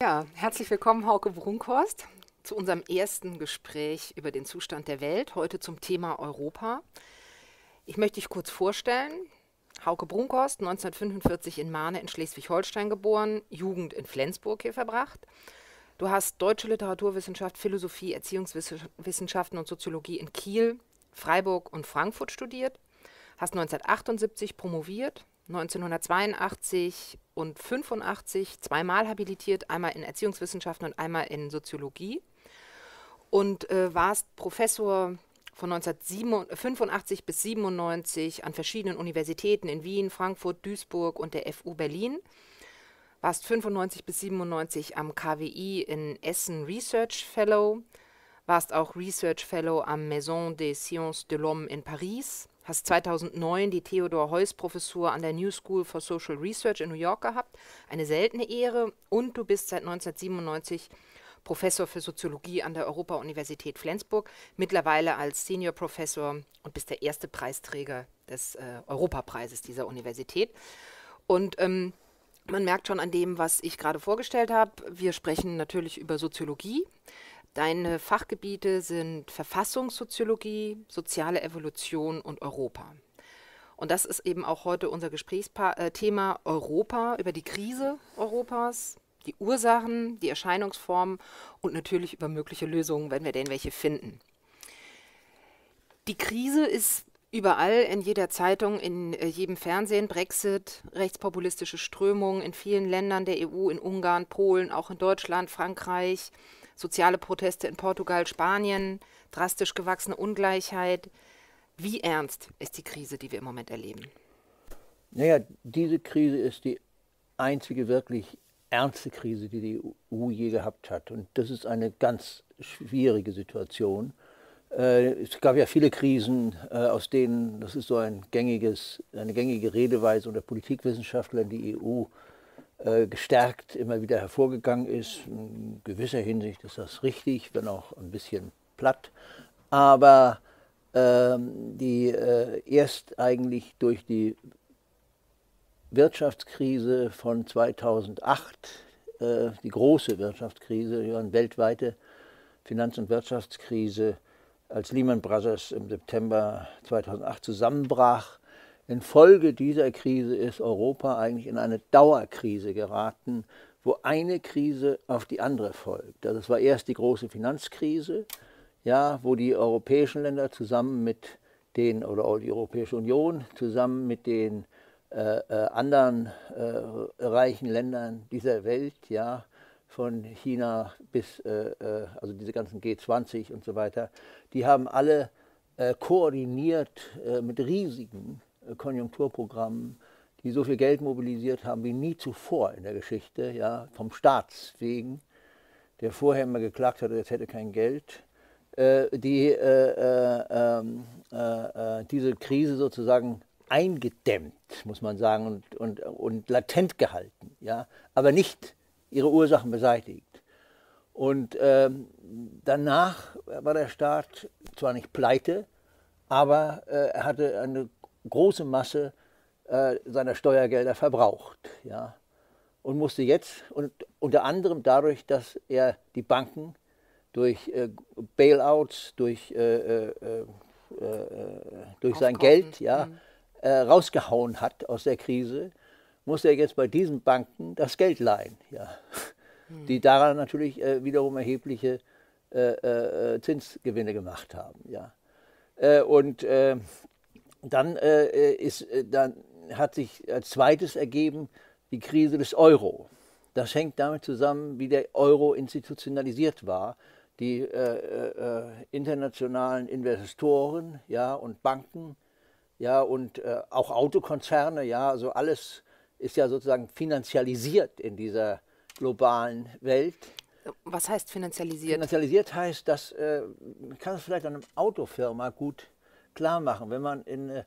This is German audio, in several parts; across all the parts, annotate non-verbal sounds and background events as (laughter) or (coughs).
Ja, herzlich willkommen, Hauke Brunkhorst, zu unserem ersten Gespräch über den Zustand der Welt, heute zum Thema Europa. Ich möchte dich kurz vorstellen. Hauke Brunkhorst, 1945 in Mahne in Schleswig-Holstein geboren, Jugend in Flensburg hier verbracht. Du hast deutsche Literaturwissenschaft, Philosophie, Erziehungswissenschaften und Soziologie in Kiel, Freiburg und Frankfurt studiert, hast 1978 promoviert, 1982 und 85 zweimal habilitiert, einmal in Erziehungswissenschaften und einmal in Soziologie. Und äh, warst Professor von 1985 bis 97 an verschiedenen Universitäten in Wien, Frankfurt, Duisburg und der FU Berlin. Warst 95 bis 97 am KWI in Essen Research Fellow, warst auch Research Fellow am Maison des Sciences de l'Homme in Paris hast 2009 die Theodor Heuss Professur an der New School for Social Research in New York gehabt, eine seltene Ehre und du bist seit 1997 Professor für Soziologie an der Europa-Universität Flensburg, mittlerweile als Senior Professor und bist der erste Preisträger des äh, Europapreises dieser Universität. Und ähm, man merkt schon an dem, was ich gerade vorgestellt habe, wir sprechen natürlich über Soziologie. Deine Fachgebiete sind Verfassungssoziologie, soziale Evolution und Europa. Und das ist eben auch heute unser Gesprächsthema äh, Europa, über die Krise Europas, die Ursachen, die Erscheinungsformen und natürlich über mögliche Lösungen, wenn wir denn welche finden. Die Krise ist überall in jeder Zeitung, in äh, jedem Fernsehen, Brexit, rechtspopulistische Strömungen in vielen Ländern der EU, in Ungarn, Polen, auch in Deutschland, Frankreich, soziale Proteste in Portugal, Spanien, drastisch gewachsene Ungleichheit. Wie ernst ist die Krise, die wir im Moment erleben? Naja, diese Krise ist die einzige wirklich ernste Krise, die die EU je gehabt hat. Und das ist eine ganz schwierige Situation. Äh, es gab ja viele Krisen, äh, aus denen, das ist so ein gängiges, eine gängige Redeweise unter Politikwissenschaftlern, die EU gestärkt immer wieder hervorgegangen ist. In gewisser Hinsicht ist das richtig, wenn auch ein bisschen platt. Aber ähm, die äh, erst eigentlich durch die Wirtschaftskrise von 2008, äh, die große Wirtschaftskrise, die weltweite Finanz- und Wirtschaftskrise, als Lehman Brothers im September 2008 zusammenbrach, Infolge dieser Krise ist Europa eigentlich in eine Dauerkrise geraten, wo eine Krise auf die andere folgt. Also es war erst die große Finanzkrise, ja, wo die europäischen Länder zusammen mit den, oder die Europäische Union zusammen mit den äh, äh, anderen äh, reichen Ländern dieser Welt, ja, von China bis, äh, äh also diese ganzen G20 und so weiter, die haben alle äh, koordiniert mit riesigen Konjunkturprogrammen, die so viel Geld mobilisiert haben wie nie zuvor in der Geschichte, ja, vom Staats wegen, der vorher immer geklagt hatte, es hätte kein Geld, äh, die äh, äh, ähm, äh, äh, diese Krise sozusagen eingedämmt, muss man sagen, und, und, und latent gehalten, ja, aber nicht ihre Ursachen beseitigt. Und ähm, danach war der Staat zwar nicht pleite, aber äh, er hatte eine große Masse äh, seiner Steuergelder verbraucht. Ja, und musste jetzt, und unter anderem dadurch, dass er die Banken durch äh, Bailouts, durch, äh, äh, äh, äh durch sein Geld ja, mhm. rausgehauen hat aus der Krise, muss er jetzt bei diesen Banken das Geld leihen, ja, mhm. die daran natürlich wiederum erhebliche Zinsgewinne gemacht haben. Ja. und dann, äh, äh, ist, äh, dann hat sich als zweites ergeben die Krise des Euro. Das hängt damit zusammen, wie der Euro institutionalisiert war. Die äh, äh, internationalen Investoren ja, und Banken ja, und äh, auch Autokonzerne, ja, also alles ist ja sozusagen finanzialisiert in dieser globalen Welt. Was heißt finanzialisiert? Finanzialisiert heißt, dass man kann es vielleicht an einer Autofirma gut klar machen. Wenn man in, äh,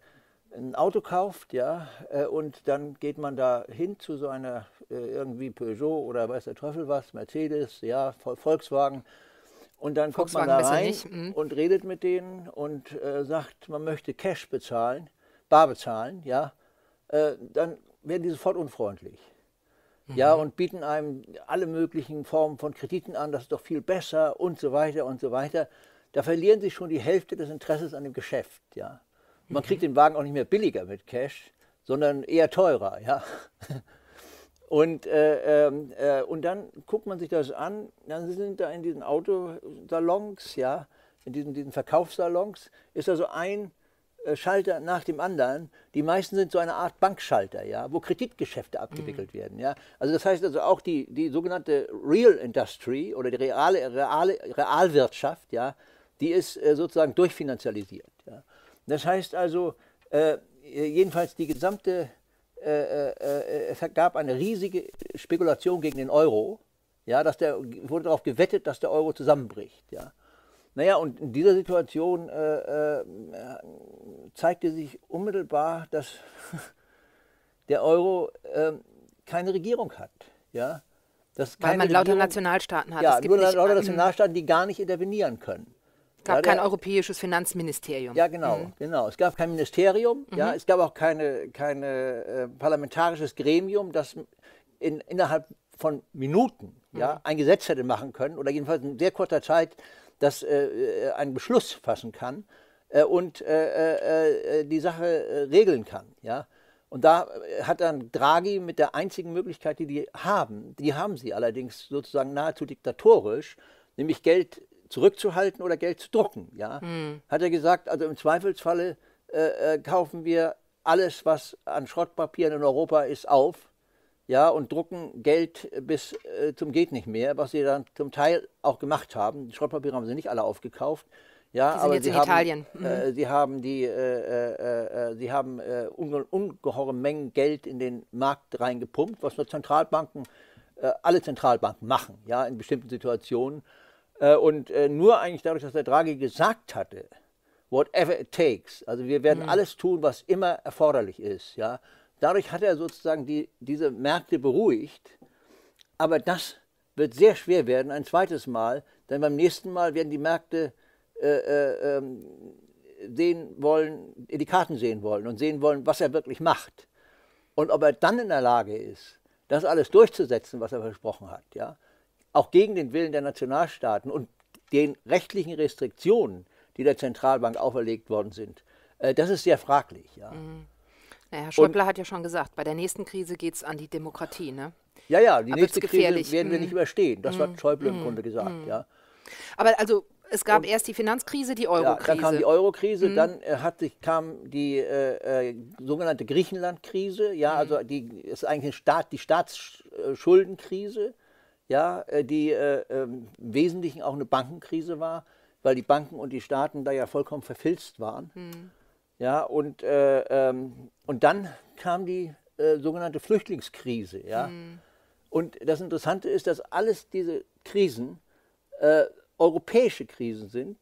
ein Auto kauft, ja, äh, und dann geht man da hin zu so einer äh, irgendwie Peugeot oder weiß der Teufel was, Mercedes, ja, Volkswagen. Und dann kommt man da rein mhm. und redet mit denen und äh, sagt, man möchte Cash bezahlen, bar bezahlen, ja, äh, dann werden die sofort unfreundlich. mhm. ja, und bieten einem alle möglichen Formen von Krediten an, das ist doch viel besser und so weiter und so weiter. Da verlieren sie schon die Hälfte des Interesses an dem Geschäft, ja. Man mhm. kriegt den Wagen auch nicht mehr billiger mit Cash, sondern eher teurer, ja. (laughs) Und, äh, ähm, äh, und dann guckt man sich das an, dann sind da in diesen Autosalons, ja, in diesen, diesen Verkaufssalons, ist da so ein äh, Schalter nach dem anderen. Die meisten sind so eine Art Bankschalter, ja, wo Kreditgeschäfte abgewickelt mhm. werden. Ja. Also das heißt also auch die, die sogenannte Real Industry oder die reale, reale Realwirtschaft, ja, die ist äh, sozusagen durchfinanzialisiert. Ja. Das heißt also, äh, jedenfalls die gesamte äh, es gab eine riesige Spekulation gegen den Euro. Ja, dass der, wurde darauf gewettet, dass der Euro zusammenbricht. Ja. Naja, und in dieser Situation äh, äh, zeigte sich unmittelbar, dass (laughs) der Euro äh, keine Regierung hat. Ja? Dass Weil man lauter Nationalstaaten hat. Ja, nur lauter Nationalstaaten, die gar nicht intervenieren können. Es gab ja, kein europäisches Finanzministerium. Ja, genau, mhm. genau. Es gab kein Ministerium, mhm. ja, es gab auch keine, keine äh, parlamentarisches Gremium, das in, innerhalb von Minuten mhm. ja, ein Gesetz hätte machen können oder jedenfalls in sehr kurzer Zeit das äh, äh einen Beschluss fassen kann äh, und äh, äh die Sache regeln kann. Ja. Und da hat dann Draghi mit der einzigen Möglichkeit, die die haben, die haben sie allerdings sozusagen nahezu diktatorisch, nämlich Geld zurückzuhalten oder Geld zu drucken. Ja? Mhm. Hat er gesagt, also im Zweifelsfalle äh, äh, kaufen wir alles, was an Schrottpapieren in Europa ist, auf ja, und drucken Geld bis äh, zum geht nicht mehr, was sie dann zum Teil auch gemacht haben. Die Schrottpapiere haben sie nicht alle aufgekauft. Ja, die sind aber jetzt sie in haben, Italien. Mhm. Äh, sie haben die, äh, äh, sie haben unge ungeheure Mengen Geld in den Markt reingepumpt, was nur Zentralbanken, alle Zentralbanken machen, ja, in bestimmten Situationen. Äh, und äh, nur eigentlich dadurch, dass der Draghi gesagt hatte, whatever it takes, also wir werden mhm. alles tun, was immer erforderlich ist, ja, dadurch hat er sozusagen die, diese Märkte beruhigt. Aber das wird sehr schwer werden, ein zweites Mal, denn beim nächsten Mal werden die Märkte äh, äh, ähm, sehen wollen, die Karten sehen wollen und sehen wollen, was er wirklich macht. Und ob er dann in der Lage ist, das alles durchzusetzen, was er versprochen hat, ja, auch gegen den Willen der Nationalstaaten und den rechtlichen Restriktionen, die der Zentralbank auferlegt worden sind, äh, das ist sehr fraglich. Ja. Mhm. Naja, Herr Schäuble und, hat ja schon gesagt, bei der nächsten Krise geht es an die Demokratie. Ne? Ja, ja, die Aber nächste Krise werden wir mhm. nicht überstehen. Das mhm. hat Schäuble im mhm. Grunde gesagt. Mhm. Ja. Aber also es gab und, erst die Finanzkrise, die Eurokrise. Ja, dann kam die Eurokrise, mhm. dann äh, hat sich, kam die äh, äh, sogenannte Griechenlandkrise. Ja, mhm. also die ist eigentlich Staat, die Staatsschuldenkrise ja, äh, die äh, im Wesentlichen auch eine Bankenkrise war, weil die Banken und die Staaten da ja vollkommen verfilzt waren. Mhm. Ja, und, äh, ähm, und dann kam die äh, sogenannte Flüchtlingskrise. Ja? Mhm. Und das Interessante ist, dass alles diese Krisen äh, europäische Krisen sind,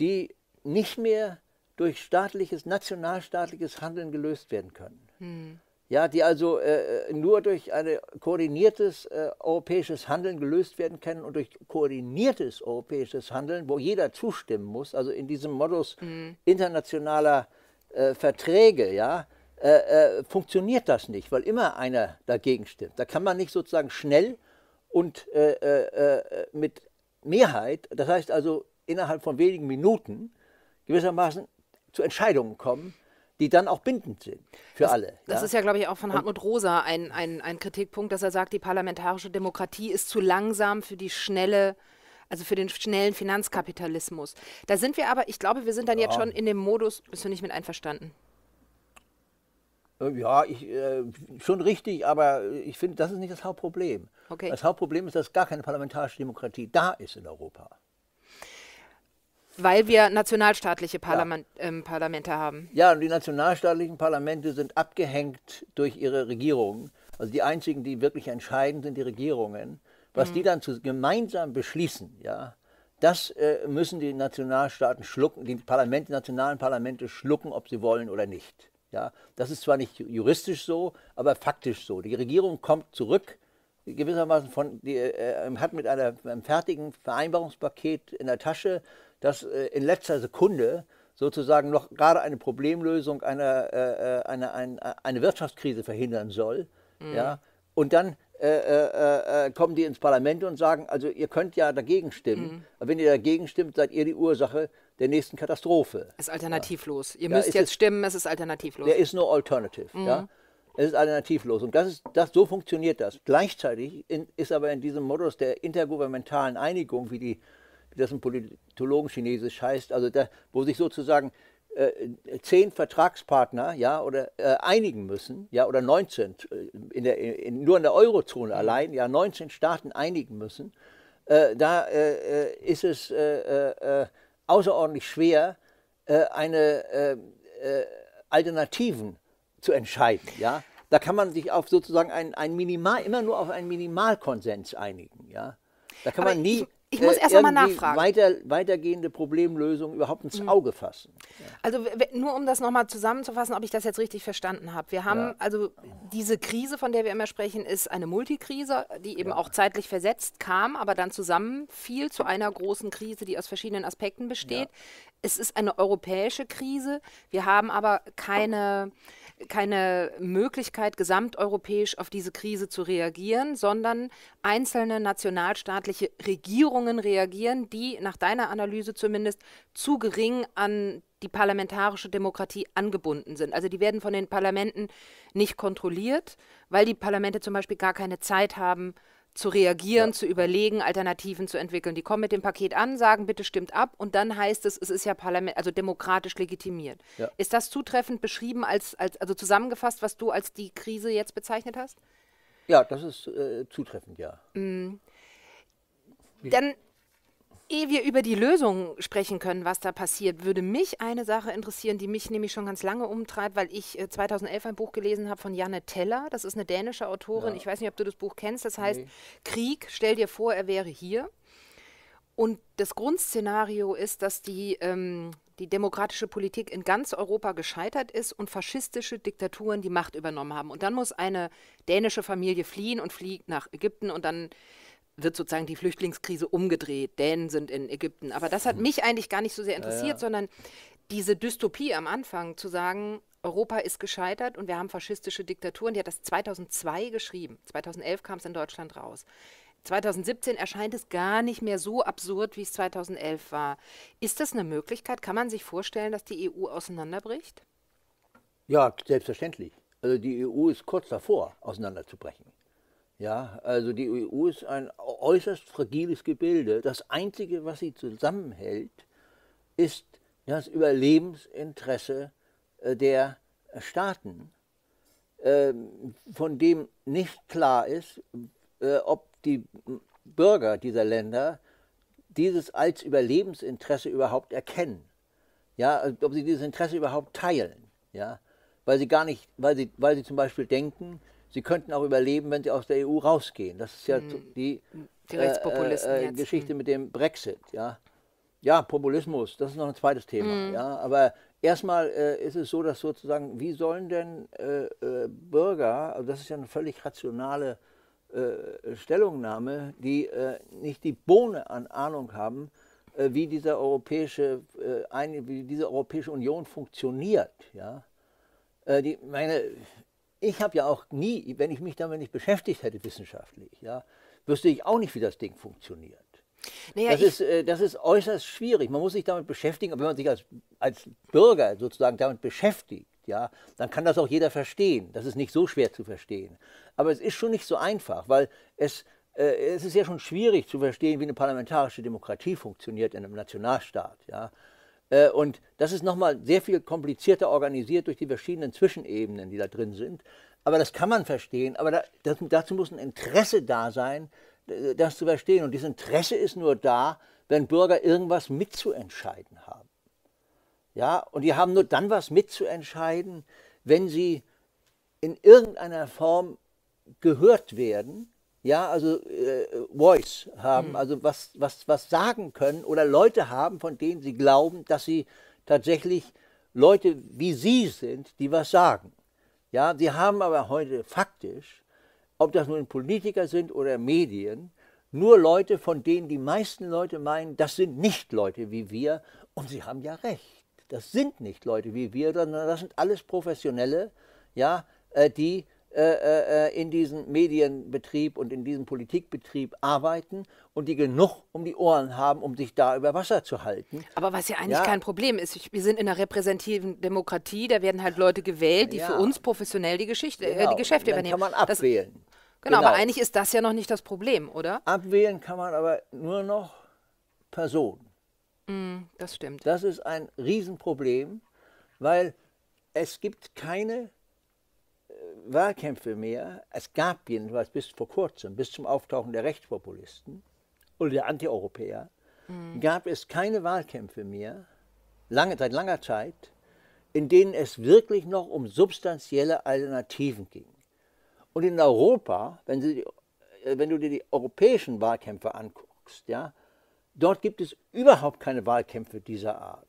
die nicht mehr durch staatliches, nationalstaatliches Handeln gelöst werden können. Mhm ja, die also äh, nur durch ein koordiniertes äh, europäisches Handeln gelöst werden können und durch koordiniertes europäisches Handeln, wo jeder zustimmen muss, also in diesem Modus mhm. internationaler äh, Verträge, ja, äh, äh, funktioniert das nicht, weil immer einer dagegen stimmt. Da kann man nicht sozusagen schnell und äh, mit Mehrheit, das heißt also innerhalb von wenigen Minuten, gewissermaßen zu Entscheidungen kommen, die dann auch bindend sind für das, alle. Das ist ja, glaube ich, auch von Hartmut Rosa ein, ein, ein Kritikpunkt, dass er sagt, die parlamentarische Demokratie ist zu langsam für die schnelle also für den schnellen Finanzkapitalismus. Da sind wir aber, ich glaube, wir sind dann ja. jetzt schon in dem Modus, bist du nicht mit einverstanden? Äh, ja, ich, äh, schon richtig, aber ich finde, das ist nicht das Hauptproblem. Okay. Das Hauptproblem ist, dass gar keine parlamentarische Demokratie da ist in Europa. Weil wir nationalstaatliche Parlament, ja. ähm, Parlamente haben. Ja, und die nationalstaatlichen Parlamente sind abgehängt durch ihre Regierungen. Also die einzigen, die wirklich entscheiden, sind die Regierungen. Was mhm. die dann zu, gemeinsam beschließen, ja, das äh, müssen die Nationalstaaten schlucken, die Parlamente, die nationalen Parlamente schlucken, ob sie wollen oder nicht. Ja, das ist zwar nicht juristisch so, aber faktisch so. Die Regierung kommt zurück, gewissermaßen von, die, äh, hat mit einer, einem fertigen Vereinbarungspaket in der Tasche dass äh, in letzter Sekunde sozusagen noch gerade eine Problemlösung einer, äh, äh eine, eine, eine Wirtschaftskrise verhindern soll. Mhm. Ja? Und dann äh, äh, äh, kommen die ins Parlament und sagen, also ihr könnt ja dagegen stimmen, mhm. aber wenn ihr dagegen stimmt, seid ihr die Ursache der nächsten Katastrophe. Es ist alternativlos. Ja. Ihr müsst ja, jetzt stimmen, es ist alternativlos. Der ist nur alternative. Mhm. Ja? Es ist alternativlos. Und das ist, das, so funktioniert das. Gleichzeitig in, ist aber in diesem Modus der intergouvernementalen Einigung, wie, die, das im Politologen Chinesisch heißt, also da, wo sich sozusagen äh, zehn Vertragspartner ja, oder äh, einigen müssen, ja, oder 19, äh, in der, in, nur in der Eurozone allein, ja, 19 Staaten einigen müssen, äh, da äh, äh ist es außerordentlich schwer, eine Alternativen zu entscheiden. Ja? Da kann man sich auf sozusagen ein, ein Minimal, immer nur auf einen Minimalkonsens einigen. Ja? Da kann Aber man nie ich muss erst einmal nachfragen. Weiter, weitergehende Problemlösungen überhaupt ins mhm. Auge fassen. Ja. Also nur um das nochmal zusammenzufassen, ob ich das jetzt richtig verstanden habe. Wir haben ja. also diese Krise, von der wir immer sprechen, ist eine Multikrise, die eben ja. auch zeitlich versetzt kam, aber dann zusammenfiel zu einer großen Krise, die aus verschiedenen Aspekten besteht. Es ist eine europäische Krise. Wir haben aber keine keine Möglichkeit, gesamteuropäisch auf diese Krise zu reagieren, sondern einzelne nationalstaatliche Regierungen reagieren, die nach deiner Analyse zumindest zu gering an die parlamentarische Demokratie angebunden sind. Also die werden von den Parlamenten nicht kontrolliert, weil die Parlamente zum Beispiel gar keine Zeit haben, zu reagieren, ja. zu überlegen, Alternativen zu entwickeln. Die kommen mit dem Paket an, sagen, bitte stimmt ab und dann heißt es, es ist ja Parlament, also demokratisch legitimiert. Ja. Ist das zutreffend beschrieben als, als, also zusammengefasst, was du als die Krise jetzt bezeichnet hast? Ja, das ist äh, zutreffend, ja. Mhm. Dann Ehe wir über die Lösung sprechen können, was da passiert, würde mich eine Sache interessieren, die mich nämlich schon ganz lange umtreibt, weil ich 2011 äh, ein Buch gelesen habe von Janne Teller. Das ist eine dänische Autorin. Ja. Ich weiß nicht, ob du das Buch kennst. Das heißt nee. Krieg, stell dir vor, er wäre hier. Und das Grundszenario ist, dass die, ähm, die demokratische Politik in ganz Europa gescheitert ist und faschistische Diktaturen die Macht übernommen haben. Und dann muss eine dänische Familie fliehen und fliegt nach Ägypten und dann wird sozusagen die Flüchtlingskrise umgedreht. Dänen sind in Ägypten. Aber das hat mich eigentlich gar nicht so sehr interessiert, ja, ja. sondern diese Dystopie am Anfang zu sagen, Europa ist gescheitert und wir haben faschistische Diktaturen. Die hat das 2002 geschrieben. 2011 kam es in Deutschland raus. 2017 erscheint es gar nicht mehr so absurd, wie es 2011 war. Ist das eine Möglichkeit? Kann man sich vorstellen, dass die EU auseinanderbricht? Ja, selbstverständlich. Also die EU ist kurz davor, auseinanderzubrechen. Ja, also die EU ist ein äußerst fragiles Gebilde. Das Einzige, was sie zusammenhält, ist das Überlebensinteresse äh, der Staaten, ähm, von dem nicht klar ist, äh, ob die Bürger dieser Länder dieses als Überlebensinteresse überhaupt erkennen. Ja, ob sie dieses Interesse überhaupt teilen. Ja, weil sie gar nicht, weil sie, weil sie zum Beispiel denken, sie könnten auch überleben, wenn sie aus der EU rausgehen. Das ist ja hm. die, die äh, äh, Geschichte hm. mit dem Brexit. Ja. ja, Populismus, das ist noch ein zweites Thema. Hm. Ja. Aber erstmal äh, ist es so, dass sozusagen, wie sollen denn äh, äh, Bürger, also das ist ja eine völlig rationale äh, Stellungnahme, die nicht die Bohne an Ahnung haben, wie, diese europäische, wie diese Europäische Union funktioniert. Ja. die, meine, ich habe ja auch nie, wenn ich mich damit nicht beschäftigt hätte wissenschaftlich, ja, wüsste ich auch nicht, wie das Ding funktioniert. Naja, das, ist, äh, das ist äußerst schwierig. Man muss sich damit beschäftigen, aber wenn man sich als, als Bürger sozusagen damit beschäftigt, ja, dann kann das auch jeder verstehen. Das ist nicht so schwer zu verstehen. Aber es ist schon nicht so einfach, weil es, äh, es ist ja schon schwierig zu verstehen, wie eine parlamentarische Demokratie funktioniert in einem Nationalstaat. Ja. Äh, und das ist nochmal sehr viel komplizierter organisiert durch die verschiedenen Zwischenebenen, die da drin sind. Aber das kann man verstehen. Aber da, das, dazu muss ein Interesse da sein, das zu verstehen. Und dieses Interesse ist nur da, wenn Bürger irgendwas mitzuentscheiden haben. Ja, und die haben nur dann was mitzuentscheiden, wenn sie in irgendeiner Form gehört werden ja, also äh, Voice haben, mhm. also was, was, was sagen können oder Leute haben, von denen sie glauben, dass sie tatsächlich Leute wie sie sind, die was sagen. Ja, sie haben aber heute faktisch, ob das nun Politiker sind oder Medien, nur Leute, von denen die meisten Leute meinen, das sind nicht Leute wie wir. Und sie haben ja recht. Das sind nicht Leute wie wir, sondern das sind alles Professionelle, ja, äh, die in diesem Medienbetrieb und in diesem Politikbetrieb arbeiten und die genug um die Ohren haben, um sich da über Wasser zu halten. Aber was ja eigentlich ja. kein Problem ist, wir sind in einer repräsentativen Demokratie, da werden halt Leute gewählt, die ja. für uns professionell die, Geschichte, genau. äh, die genau. Geschäfte Dann übernehmen. kann man abwählen. Das, genau, genau, aber eigentlich ist das ja noch nicht das Problem, oder? Abwählen kann man aber nur noch Personen. Mm, das stimmt. Das ist ein Riesenproblem, weil es gibt keine Wahlkämpfe mehr, es gab jedenfalls bis vor kurzem, bis zum Auftauchen der Rechtspopulisten oder der Antieuropäer, mhm. gab es keine Wahlkämpfe mehr, lange, seit langer Zeit, in denen es wirklich noch um substanzielle Alternativen ging. Und in Europa, wenn, Sie, äh, wenn du dir die europäischen Wahlkämpfe anguckst, ja, dort gibt es überhaupt keine Wahlkämpfe dieser Art.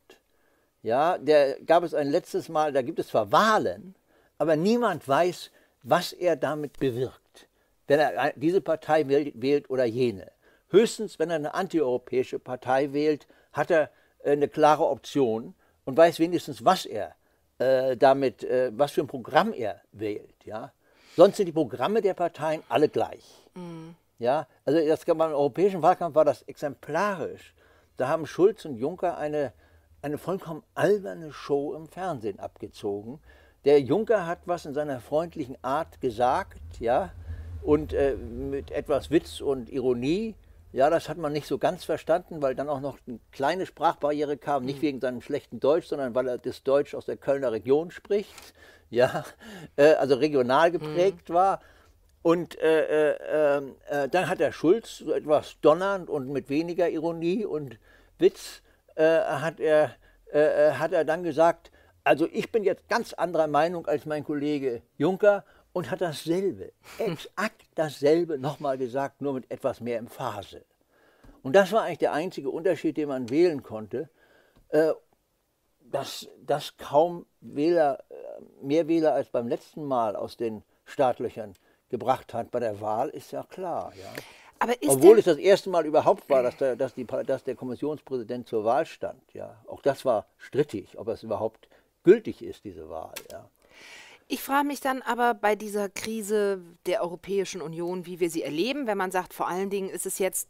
Ja, der gab es ein letztes Mal, da gibt es zwar Wahlen, aber niemand weiß, was er damit bewirkt, wenn er diese Partei wählt oder jene. Höchstens, wenn er eine antieuropäische Partei wählt, hat er äh, eine klare Option und weiß wenigstens, was er äh, damit, äh, was für ein Programm er wählt. Ja? Sonst sind die Programme der Parteien alle gleich. Mhm. Ja? Also das, beim europäischen Wahlkampf war das exemplarisch. Da haben Schulz und Juncker eine, eine vollkommen alberne Show im Fernsehen abgezogen, der Juncker hat was in seiner freundlichen Art gesagt, ja, und äh, mit etwas Witz und Ironie. Ja, das hat man nicht so ganz verstanden, weil dann auch noch eine kleine Sprachbarriere kam, nicht mhm. wegen seinem schlechten Deutsch, sondern weil er das Deutsch aus der Kölner Region spricht, ja, (laughs) äh, also regional geprägt mhm. war. Und äh, äh, äh, dann hat der Schulz so etwas donnernd und mit weniger Ironie und Witz äh, hat, er, hat er dann gesagt, also ich bin jetzt ganz anderer Meinung als mein Kollege Juncker und hat dasselbe, (laughs) exakt dasselbe nochmal gesagt, nur mit etwas mehr Emphase. Und das war eigentlich der einzige Unterschied, den man wählen konnte. Äh, dass, dass kaum Wähler, äh, mehr Wähler als beim letzten Mal aus den Startlöchern gebracht hat bei der Wahl, ist ja klar. Ja. Obwohl es das erste Mal überhaupt war, dass der, dass, die, dass der Kommissionspräsident zur Wahl stand. Ja. Auch das war strittig, ob er es überhaupt gültig ist, diese Wahl. Ja. Ich frage mich dann aber bei dieser Krise der Europäischen Union, wie wir sie erleben, wenn man sagt, vor allen Dingen ist es jetzt,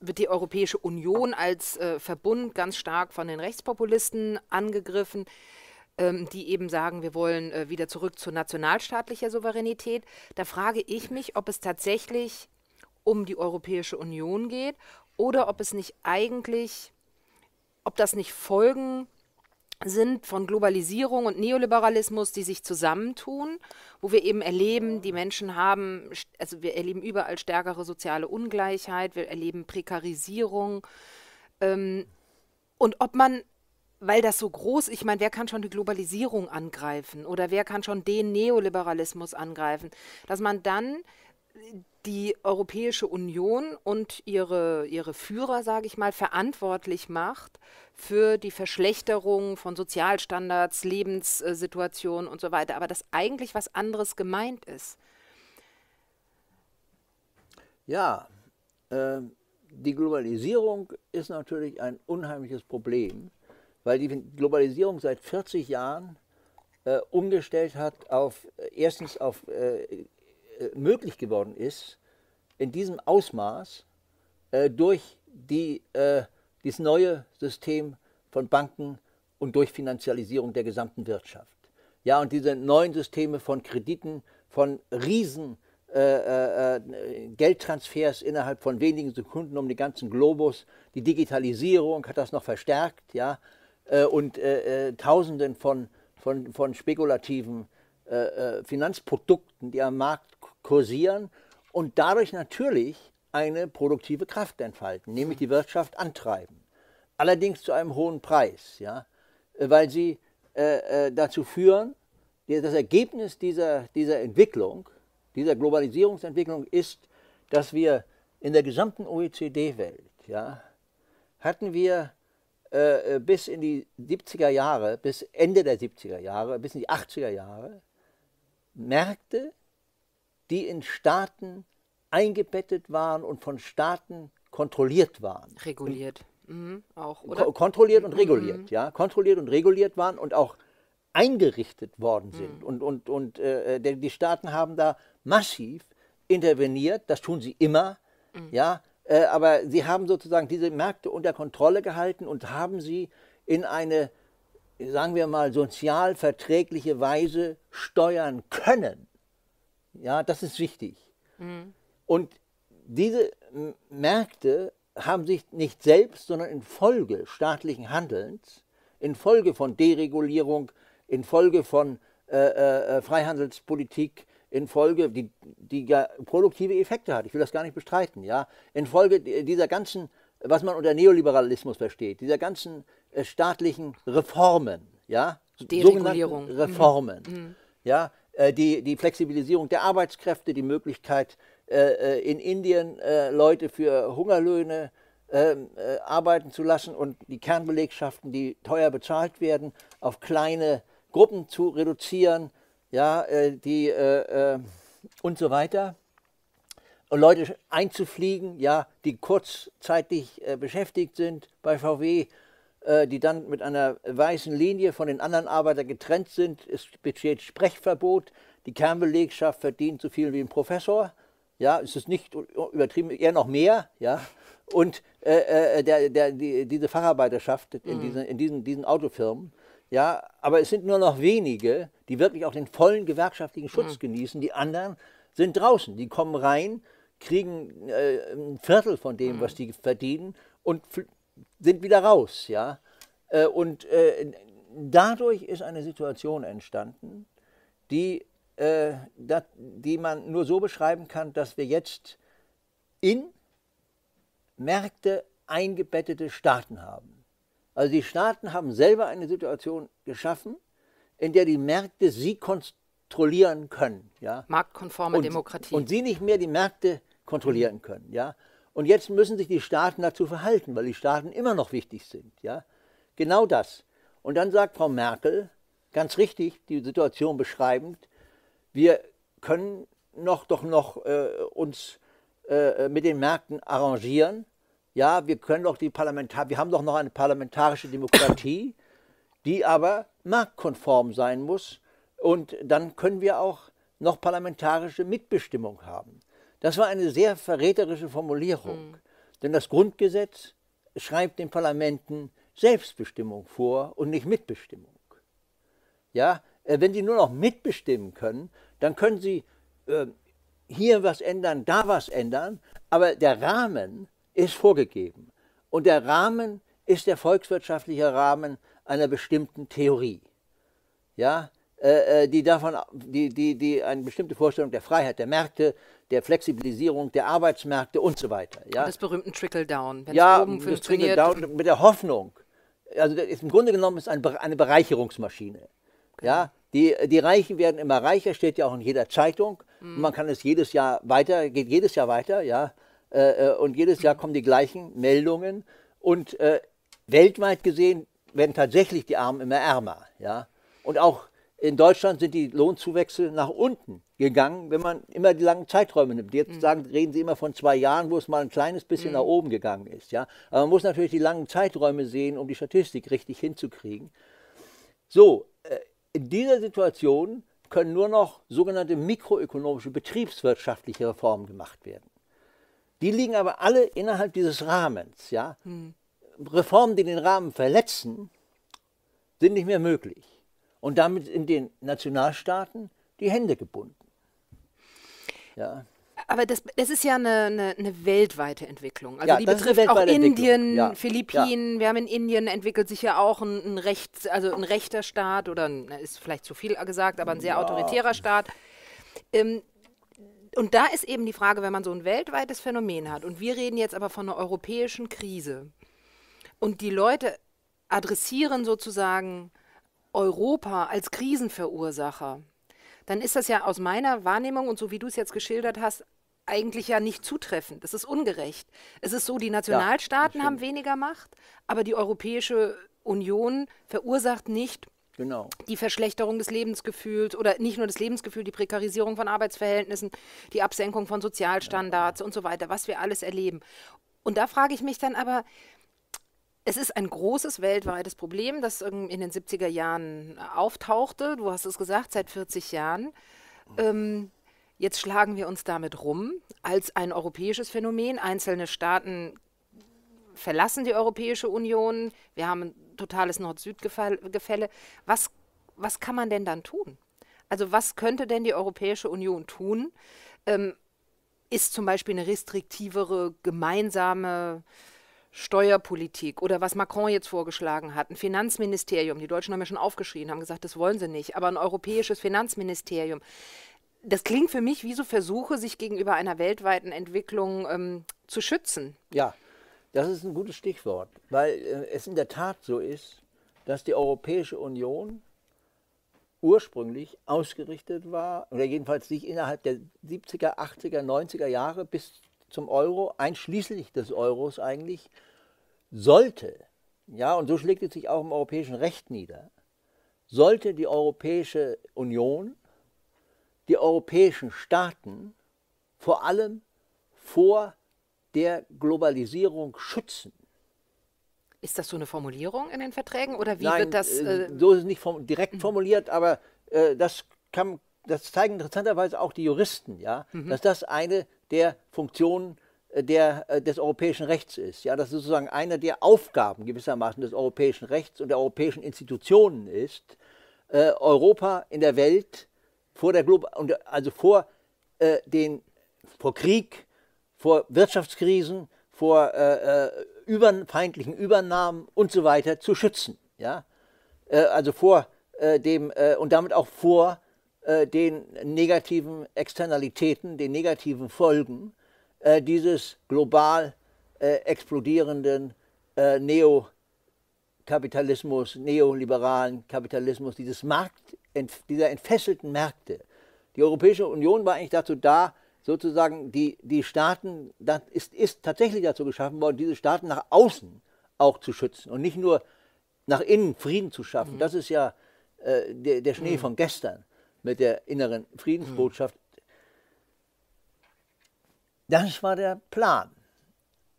wird die Europäische Union als äh, Verbund ganz stark von den Rechtspopulisten angegriffen, ähm, die eben sagen, wir wollen äh, wieder zurück zu nationalstaatlicher Souveränität. Da frage ich mich, ob es tatsächlich um die Europäische Union geht oder ob es nicht eigentlich, ob das nicht Folgen sind von Globalisierung und Neoliberalismus, die sich zusammentun, wo wir eben erleben, die Menschen haben, also wir erleben überall stärkere soziale Ungleichheit, wir erleben Prekarisierung. Ähm, und ob man, weil das so groß, ich meine, wer kann schon die Globalisierung angreifen oder wer kann schon den Neoliberalismus angreifen, dass man dann die Europäische Union und ihre, ihre Führer, sage ich mal, verantwortlich macht für die Verschlechterung von Sozialstandards, Lebenssituationen und so weiter, aber dass eigentlich was anderes gemeint ist. Ja, äh, die Globalisierung ist natürlich ein unheimliches Problem, weil die Globalisierung seit 40 Jahren äh, umgestellt hat auf erstens auf äh, äh, möglich geworden ist, in diesem Ausmaß äh, durch die, äh, dieses neue System von Banken und durch Finanzialisierung der gesamten Wirtschaft. Ja, und diese neuen Systeme von Krediten, von riesen äh, äh, Geldtransfers innerhalb von wenigen Sekunden um den ganzen Globus, die Digitalisierung hat das noch verstärkt, ja, äh, und Tausenden von, von, von spekulativen Finanzprodukten, die am Markt kursieren und dadurch natürlich eine produktive Kraft entfalten, nämlich die Wirtschaft antreiben. Allerdings zu einem hohen Preis, ja, weil sie äh, äh dazu führen, das Ergebnis dieser, dieser Entwicklung, dieser Globalisierungsentwicklung ist, dass wir in der gesamten OECD-Welt, ja, hatten wir äh, bis in die 70er Jahre, bis Ende der 70er Jahre, bis in die 80er Jahre, Märkte, die in Staaten eingebettet waren und von Staaten kontrolliert waren. Reguliert. Mhm, auch, oder? Kontrolliert und reguliert, mhm. ja. Kontrolliert und reguliert waren und auch eingerichtet worden sind. Mhm. Und, und, und äh, die Staaten haben da massiv interveniert, das tun sie immer, mhm. ja, äh, aber sie haben sozusagen diese Märkte unter Kontrolle gehalten und haben sie in eine, sagen wir mal, sozial verträgliche Weise steuern können. Ja, das ist wichtig. Mhm. Und diese Märkte haben sich nicht selbst, sondern infolge staatlichen Handelns, infolge von Deregulierung, infolge von äh, äh, Freihandelspolitik, infolge, die, die ja produktive Effekte hat, ich will das gar nicht bestreiten, ja, infolge dieser ganzen, was man unter Neoliberalismus versteht, dieser ganzen äh, staatlichen Reformen, ja, Deregulierung. Reformen, mhm. mhm. ja, die, die Flexibilisierung der Arbeitskräfte, die Möglichkeit, äh, in Indien Leute für Hungerlöhne ähm, arbeiten zu lassen und die Kernbelegschaften, die teuer bezahlt werden, auf kleine Gruppen zu reduzieren, ja, die und so weiter. Und Leute einzufliegen, ja, die kurzzeitig beschäftigt sind bei VW, äh, die dann mit einer weißen Linie von den anderen Arbeitern getrennt sind. Es besteht Sprechverbot. Die Kernbelegschaft verdient so viel wie ein Professor. Ja, es ist nicht übertrieben, eher noch mehr. Ja. Und äh, äh, der, der, die, diese Facharbeiterschaft in, mhm. diesen, in diesen, diesen Autofirmen, ja, aber es sind nur noch wenige, die wirklich auch den vollen gewerkschaftlichen Schutz mhm. genießen. Die anderen sind draußen. Die kommen rein, kriegen äh, ein Viertel von dem, mhm. was die verdienen und sind wieder raus, ja. Äh, und äh, dadurch ist eine Situation entstanden, die, äh, die man nur so beschreiben kann, dass wir jetzt in Märkte eingebettete Staaten haben. Also die Staaten haben selber eine Situation geschaffen, in der die Märkte sie kontrollieren können. Ja? Marktkonforme und, Demokratie. Und sie nicht mehr die Märkte kontrollieren können. Ja? Und jetzt müssen sich die Staaten dazu verhalten, weil die Staaten immer noch wichtig sind. Ja? Genau das. Und dann sagt Frau Merkel, ganz richtig, die Situation beschreibend, wir können noch, doch noch äh, uns äh, mit den Märkten arrangieren. Ja, wir können doch die Parlamentar wir haben doch noch eine parlamentarische Demokratie, die aber marktkonform sein muss. Und dann können wir auch noch parlamentarische Mitbestimmung haben. Das war eine sehr verräterische Formulierung. Mhm. Denn das Grundgesetz schreibt den Parlamenten Selbstbestimmung vor und nicht Mitbestimmung. Ja, äh, wenn sie nur noch mitbestimmen können, dann können sie äh, hier was ändern, da was ändern, aber der Rahmen ist vorgegeben. Und der Rahmen ist der volkswirtschaftliche Rahmen einer bestimmten Theorie. Ja, äh, äh, die davon, die, die, die eine bestimmte Vorstellung der Freiheit der Märkte, der Flexibilisierung der Arbeitsmärkte und so weiter. Ja? Des berühmten Trickle-Down. Ja, oben das Trickle-Down mit der Hoffnung. Also ist, im Grunde genommen ist eine, eine Bereicherungsmaschine. Okay. Ja, die, die Reichen werden immer reicher, steht ja auch in jeder Zeitung. Mhm. Man kann es jedes Jahr weiter, geht jedes Jahr weiter, ja. Äh, äh, und jedes Jahr kommen die gleichen Meldungen. Und äh, weltweit gesehen werden tatsächlich die Armen immer ärmer, ja. Und auch in Deutschland sind die Lohnzuwächse nach unten gegangen, wenn man immer die langen Zeiträume nimmt. Jetzt mhm. sagen, reden Sie immer von zwei Jahren, wo es mal ein kleines bisschen mhm. nach oben gegangen ist. Ja? Aber man muss natürlich die langen Zeiträume sehen, um die Statistik richtig hinzukriegen. So, äh, in dieser Situation können nur noch sogenannte mikroökonomische, betriebswirtschaftliche Reformen gemacht werden. Die liegen aber alle innerhalb dieses Rahmens. Ja? Mhm. Reformen, die den Rahmen verletzen, sind nicht mehr möglich und damit in den Nationalstaaten die Hände gebunden. Ja. Aber das, das ist ja eine, eine, eine weltweite Entwicklung. Also ja, die betrifft auch Indien, ja. Philippinen. Ja. Wir haben in Indien entwickelt sich ja auch ein, ein, Rechts, also ein rechter Staat oder ein, ist vielleicht zu viel gesagt, aber ein sehr autoritärer Staat. Ähm, und da ist eben die Frage, wenn man so ein weltweites Phänomen hat, und wir reden jetzt aber von einer europäischen Krise, und die Leute adressieren sozusagen Europa als Krisenverursacher, dann ist das ja aus meiner Wahrnehmung und so wie du es jetzt geschildert hast, eigentlich ja nicht zutreffend. Das ist ungerecht. Es ist so, die Nationalstaaten ja, haben weniger Macht, aber die Europäische Union verursacht nicht Genau. Die Verschlechterung des Lebensgefühls oder nicht nur des Lebensgefühls, die Prekarisierung von Arbeitsverhältnissen, die Absenkung von Sozialstandards ja. und so weiter, was wir alles erleben. Und da frage ich mich dann aber, Es ist ein großes weltweites Problem, das in den 70er Jahren auftauchte. Du hast es gesagt, seit 40 Jahren. Ähm, jetzt schlagen wir uns damit rum als ein europäisches Phänomen. Einzelne Staaten verlassen die Europäische Union. Wir haben ein totales Nord-Süd-Gefälle. Was, was kann man denn dann tun? Also was könnte denn die Europäische Union tun? Ähm, ist zum Beispiel eine restriktivere gemeinsame Steuerpolitik oder was Macron jetzt vorgeschlagen hat, ein Finanzministerium, die Deutschen haben ja schon aufgeschrien, haben gesagt, das wollen sie nicht, aber ein europäisches Finanzministerium. Das klingt für mich wie so Versuche, sich gegenüber einer weltweiten Entwicklung ähm, zu schützen. Ja, das ist ein gutes Stichwort, weil äh, es in der Tat so ist, dass die Europäische Union ursprünglich ausgerichtet war, oder jedenfalls sich innerhalb der 70er, 80er, 90er Jahre bis zum Euro, einschließlich des Euros eigentlich, sollte, ja, und so schlägt es sich auch im europäischen Recht nieder, sollte die Europäische Union die europäischen Staaten vor allem vor der Globalisierung schützen. Ist das so eine Formulierung in den Verträgen oder wie Nein, wird das? Äh, so ist es nicht form direkt mhm. formuliert, aber äh, das, kann, das zeigen interessanterweise auch die Juristen, ja, mhm. dass das eine der Funktionen äh, der, äh, des europäischen Rechts ist. Ja, dass sozusagen eine der Aufgaben gewissermaßen des europäischen Rechts und der europäischen Institutionen ist, äh, Europa in der Welt vor der Glo also vor äh, den vor Krieg, vor Wirtschaftskrisen, vor äh, über, feindlichen Übernahmen und so weiter zu schützen. Ja? Äh, also vor äh, dem äh, und damit auch vor äh, den negativen Externalitäten, den negativen Folgen äh, dieses global äh, explodierenden Neokapitalismus, neoliberalen Kapitalismus, dieses Markt, dieser entfesselten Märkte. Die Europäische Union war eigentlich dazu da, sozusagen die, die Staaten, das ist, ist tatsächlich dazu geschaffen worden, diese Staaten nach außen auch zu schützen und nicht nur nach innen Frieden zu schaffen. Mhm. Das ist ja äh, der, der, Schnee mhm. von gestern mit der inneren Friedensbotschaft. Das war der Plan.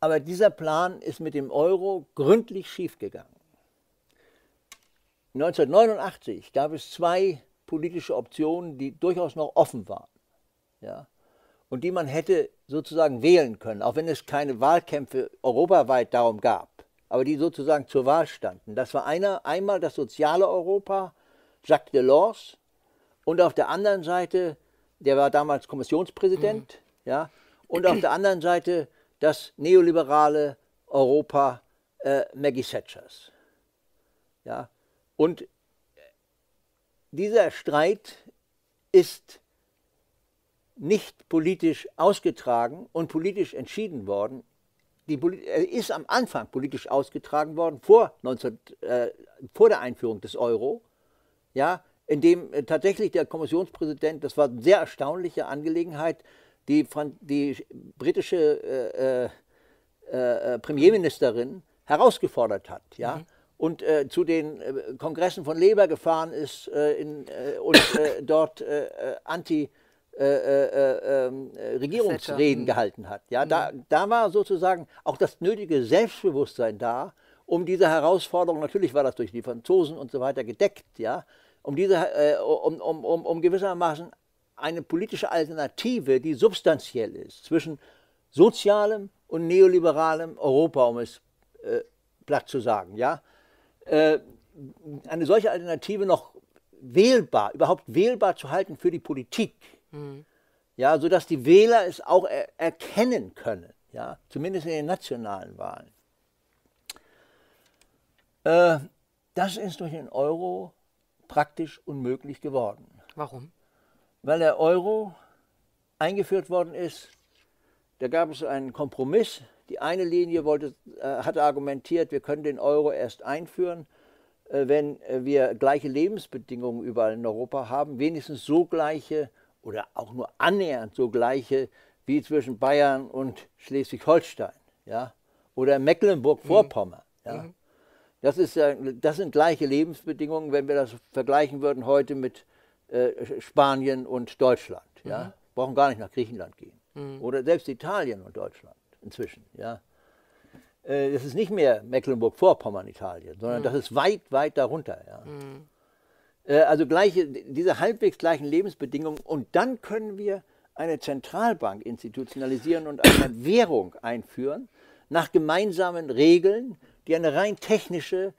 Aber dieser Plan ist mit dem Euro gründlich schiefgegangen. 1989 gab es zwei politische Optionen, die durchaus noch offen waren. Ja? und die man hätte sozusagen wählen können, auch wenn es keine Wahlkämpfe europaweit darum gab, aber die sozusagen zur Wahl standen. Das war einer, einmal das soziale Europa, Jacques Delors, und auf der anderen Seite, der war damals Kommissionspräsident, mhm. ja, und auf der anderen Seite das neoliberale Europa äh, Maggie Thatchers. Ja, und dieser Streit ist nicht politisch ausgetragen und politisch entschieden worden. Die, er ist am Anfang politisch ausgetragen worden, vor, 19, äh, vor der Einführung des Euro, ja, in dem äh, tatsächlich der Kommissionspräsident, das war eine sehr erstaunliche Angelegenheit, die, die britische äh, äh, äh, Premierministerin herausgefordert hat. Ja? Mhm. Und äh, zu den Kongressen von Labour gefahren ist in, und (coughs) dort anti- äh, äh, äh, Regierungsreden gehalten hat. Ja, mhm. da, da war sozusagen auch das nötige Selbstbewusstsein da, um diese Herausforderung, natürlich war das durch die Franzosen und so weiter gedeckt, ja, um, diese, äh, um, um, um, um gewissermaßen eine politische Alternative, die substanziell ist, zwischen sozialem und neoliberalem Europa, um es äh, platt zu sagen, ja, äh, eine solche Alternative noch wählbar, überhaupt wählbar zu halten für die Politik, Mhm. Ja, sodass die Wähler es auch er erkennen können, ja, zumindest in den nationalen Wahlen. Äh, das ist durch den Euro praktisch unmöglich geworden. Warum? Weil der Euro eingeführt worden ist, da gab es einen Kompromiss. Die eine Linie wollte, äh, hatte argumentiert, wir können den Euro erst einführen, äh, wenn äh, wir gleiche Lebensbedingungen überall in Europa haben, wenigstens so gleiche oder auch nur annähernd so gleiche wie zwischen Bayern und Schleswig-Holstein ja? oder Mecklenburg-Vorpommern. Mhm. Ja? Mhm. Das, ist, das sind gleiche Lebensbedingungen, wenn wir das vergleichen würden heute mit äh, Spanien und Deutschland. Ja? Mhm. Brauchen gar nicht nach Griechenland gehen. Mhm. Oder selbst Italien und Deutschland inzwischen. Ja? äh, das ist nicht mehr Mecklenburg-Vorpommern, Italien, sondern mhm. das ist weit, weit darunter. Ja. Mhm. Äh, also gleiche, diese halbwegs gleichen Lebensbedingungen. Und dann können wir eine Zentralbank institutionalisieren und eine Währung einführen nach gemeinsamen Regeln, die eine rein technische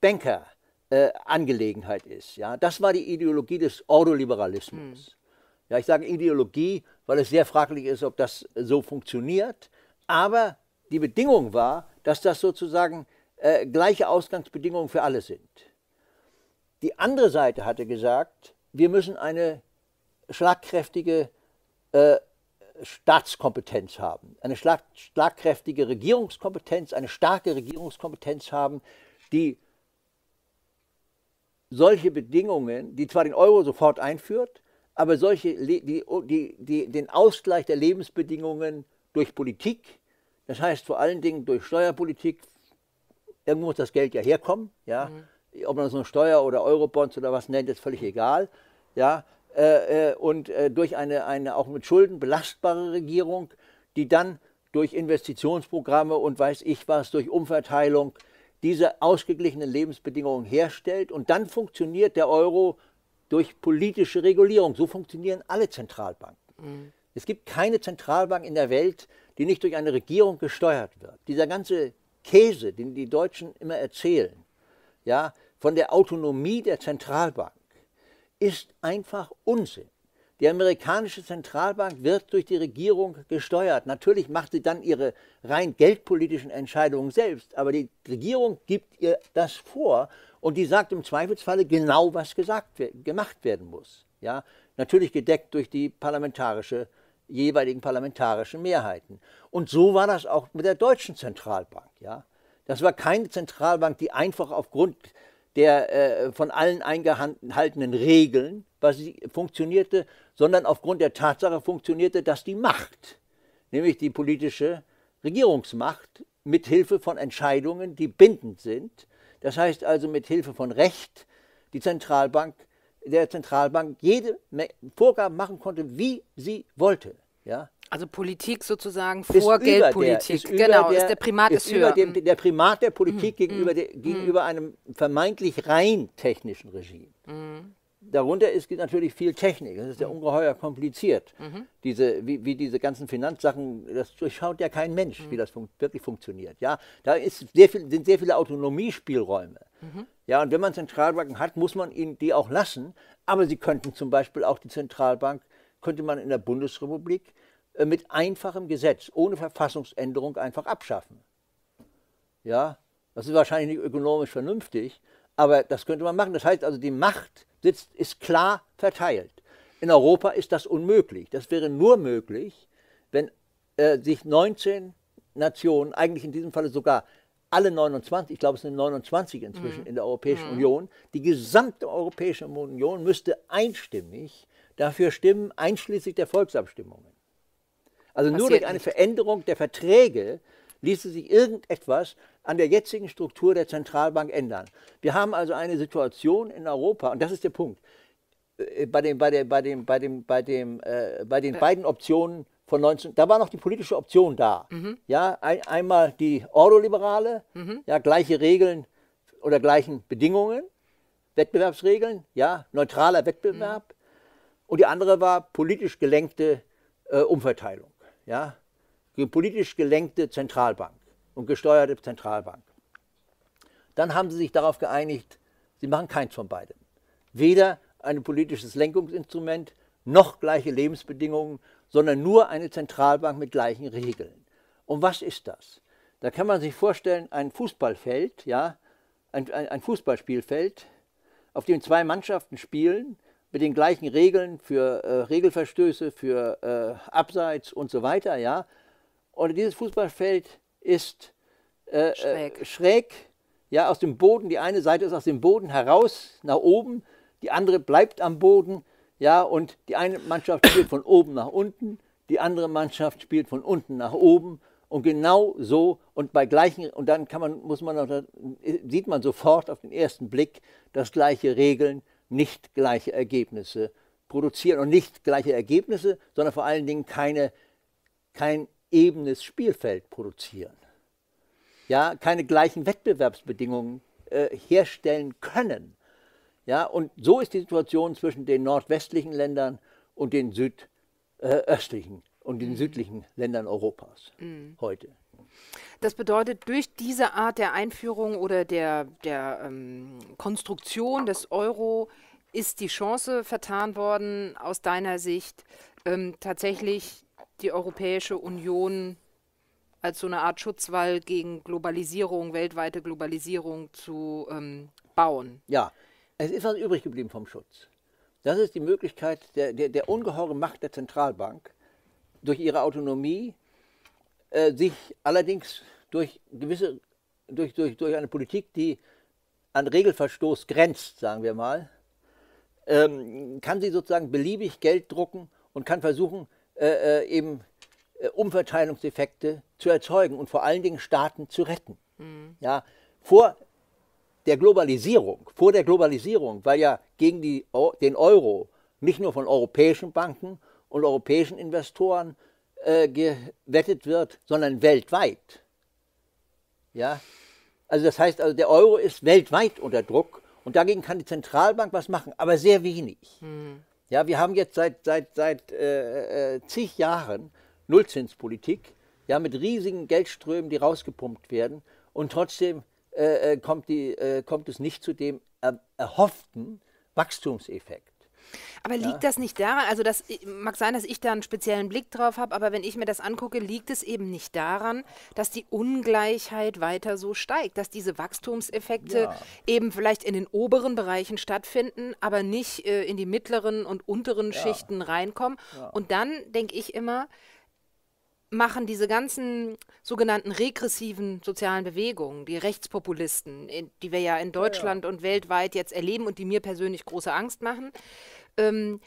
Bankerangelegenheit äh, ist. Ja, das war die Ideologie des Ordoliberalismus. Hm. Ja, ich sage Ideologie, weil es sehr fraglich ist, ob das so funktioniert. Aber die Bedingung war, dass das sozusagen äh, gleiche Ausgangsbedingungen für alle sind. Die andere Seite hatte gesagt, wir müssen eine schlagkräftige äh, Staatskompetenz haben, eine schlag, schlagkräftige Regierungskompetenz, eine starke Regierungskompetenz haben, die solche Bedingungen, die zwar den Euro sofort einführt, aber solche, die, die, die, den Ausgleich der Lebensbedingungen durch Politik, das heißt vor allen Dingen durch Steuerpolitik, irgendwo muss das Geld ja herkommen, ja, mhm. ob man das nur Steuer oder Eurobonds oder was nennt, ist völlig egal, ja, äh, äh, und äh, durch eine, eine auch mit Schulden belastbare Regierung, die dann durch Investitionsprogramme und weiß ich was, durch Umverteilung diese ausgeglichenen Lebensbedingungen herstellt. Und dann funktioniert der Euro durch politische Regulierung. So funktionieren alle Zentralbanken. Mhm. Es gibt keine Zentralbank in der Welt, die nicht durch eine Regierung gesteuert wird. Dieser ganze Käse, den die Deutschen immer erzählen, ja, von der Autonomie der Zentralbank, ist einfach Unsinn. Die amerikanische Zentralbank wird durch die Regierung gesteuert. Natürlich macht sie dann ihre rein geldpolitischen Entscheidungen selbst, aber die Regierung gibt ihr das vor und die sagt im Zweifelsfalle genau, was gesagt, gemacht werden muss. Ja? Natürlich gedeckt durch die parlamentarische, jeweiligen parlamentarischen Mehrheiten. Und so war das auch mit der deutschen Zentralbank. Ja? Das war keine Zentralbank, die einfach aufgrund der äh, von allen eingehaltenen Regeln funktionierte, sondern aufgrund der Tatsache funktionierte, dass die Macht, nämlich die politische Regierungsmacht, mit Hilfe von Entscheidungen, die bindend sind, das heißt also mit Hilfe von Recht, die Zentralbank, der Zentralbank jede Vorgaben machen konnte, wie sie wollte. Ja? Also Politik sozusagen vor Geldpolitik. Der, genau, der, ist der Primat ist, ist höher. Dem, der Primat der Politik mhm. gegenüber, mhm. gegenüber einem vermeintlich rein technischen Regime. Mhm. Darunter ist natürlich viel Technik. Das ist ja mhm. ungeheuer kompliziert. Mhm. Diese, wie, wie, diese ganzen Finanzsachen, das durchschaut ja kein Mensch, wie das fun wirklich funktioniert. Ja, da sehr viel, sind sehr viele Autonomiespielräume. Ja, und wenn man Zentralbanken hat, muss man ihnen die auch lassen. Aber sie könnten zum Beispiel auch die Zentralbank, könnte man in der Bundesrepublik mit einfachem Gesetz, ohne Verfassungsänderung einfach abschaffen. Ja, das ist wahrscheinlich nicht ökonomisch vernünftig, aber das könnte man machen. Das heißt also, die Macht sitzt, ist klar verteilt. In Europa ist das unmöglich. Das wäre nur möglich, wenn äh, sich 19 Nationen, eigentlich in diesem Falle sogar alle 29, ich glaube es sind 29 inzwischen mhm. in der Europäischen mhm. Union, die gesamte Europäische Union müsste einstimmig dafür stimmen, einschließlich der Volksabstimmungen. Also Passiert nur durch eine nicht. Veränderung der Verträge ließe sich irgendetwas an der jetzigen Struktur der Zentralbank ändern. Wir haben also eine Situation in Europa, und das ist der Punkt, bei, dem, bei, der, bei, dem, bei, dem, bei, dem, äh, bei den beiden Optionen von 19, da war noch die politische Option da. Mhm. Ja, ein, einmal die Ordoliberale, mhm. ja, gleiche Regeln oder gleichen Bedingungen, Wettbewerbsregeln, ja, neutraler Wettbewerb. Mhm. Und die andere war politisch gelenkte äh, Umverteilung ja, politisch gelenkte Zentralbank und gesteuerte Zentralbank. Dann haben sie sich darauf geeinigt, sie machen keins von beidem. Weder ein politisches Lenkungsinstrument noch gleiche Lebensbedingungen, sondern nur eine Zentralbank mit gleichen Regeln. Und was ist das? Da kann man sich vorstellen, ein Fußballfeld, ja, ein, ein, ein Fußballspielfeld, auf dem zwei Mannschaften spielen, mit den gleichen Regeln für äh, Regelverstöße, für äh, Abseits und so weiter, ja. Und dieses Fußballfeld ist äh, äh, schräg. schräg, ja, aus dem Boden. Die eine Seite ist aus dem Boden heraus nach oben, die andere bleibt am Boden, ja, und die eine Mannschaft spielt von oben nach unten, die andere Mannschaft spielt von unten nach oben und genau so und bei gleichen und dann kann man muss man noch, sieht man sofort auf den ersten Blick, dass gleiche Regeln nicht gleiche Ergebnisse produzieren. Und nicht gleiche Ergebnisse, sondern vor allen Dingen keine, kein ebenes Spielfeld produzieren. ja, keine gleichen Wettbewerbsbedingungen äh, herstellen können. Ja, und so ist die Situation zwischen den nordwestlichen Ländern und den südöstlichen äh, und den mhm. südlichen Ländern Europas mhm. heute. Das bedeutet, durch diese Art der Einführung oder der, der ähm, Konstruktion des Euro ist die Chance vertan worden, aus deiner Sicht ähm, tatsächlich die Europäische Union als so eine Art Schutzwall gegen Globalisierung, weltweite Globalisierung zu ähm, bauen. Ja, es ist was übrig geblieben vom Schutz. Das ist die Möglichkeit der, der, der ungeheuren Macht der Zentralbank, durch ihre Autonomie äh, sich allerdings durch gewisse, durch, durch, durch eine Politik, die an Regelverstoß grenzt, sagen wir mal, ähm, kann sie sozusagen beliebig Geld drucken und kann versuchen, äh, äh eben äh, Umverteilungseffekte zu erzeugen und vor allen Dingen Staaten zu retten. Mhm. Ja, vor der Globalisierung, vor der Globalisierung, weil ja gegen die, den Euro nicht nur von europäischen Banken und europäischen Investoren äh, gewettet wird, sondern weltweit. Ja, also das heißt, also der Euro ist weltweit unter Druck und dagegen kann die Zentralbank was machen, aber sehr wenig. Mhm. Ja, wir haben jetzt seit, seit, seit äh, äh zig Jahren Nullzinspolitik, ja, mit riesigen Geldströmen, die rausgepumpt werden. Und trotzdem äh, äh kommt, die, kommt es nicht zu dem er, erhofften Wachstumseffekt. Aber liegt ja. das nicht daran, also das mag sein, dass ich da einen speziellen Blick drauf habe, aber wenn ich mir das angucke, liegt es eben nicht daran, dass die Ungleichheit weiter so steigt, dass diese Wachstumseffekte ja. eben vielleicht in den oberen Bereichen stattfinden, aber nicht äh, in die mittleren und unteren ja. Schichten reinkommen. Und dann denke ich immer, machen diese ganzen sogenannten regressiven sozialen Bewegungen, die Rechtspopulisten, die wir ja in Deutschland ja, ja. und weltweit jetzt erleben und die mir persönlich große Angst machen, ähm,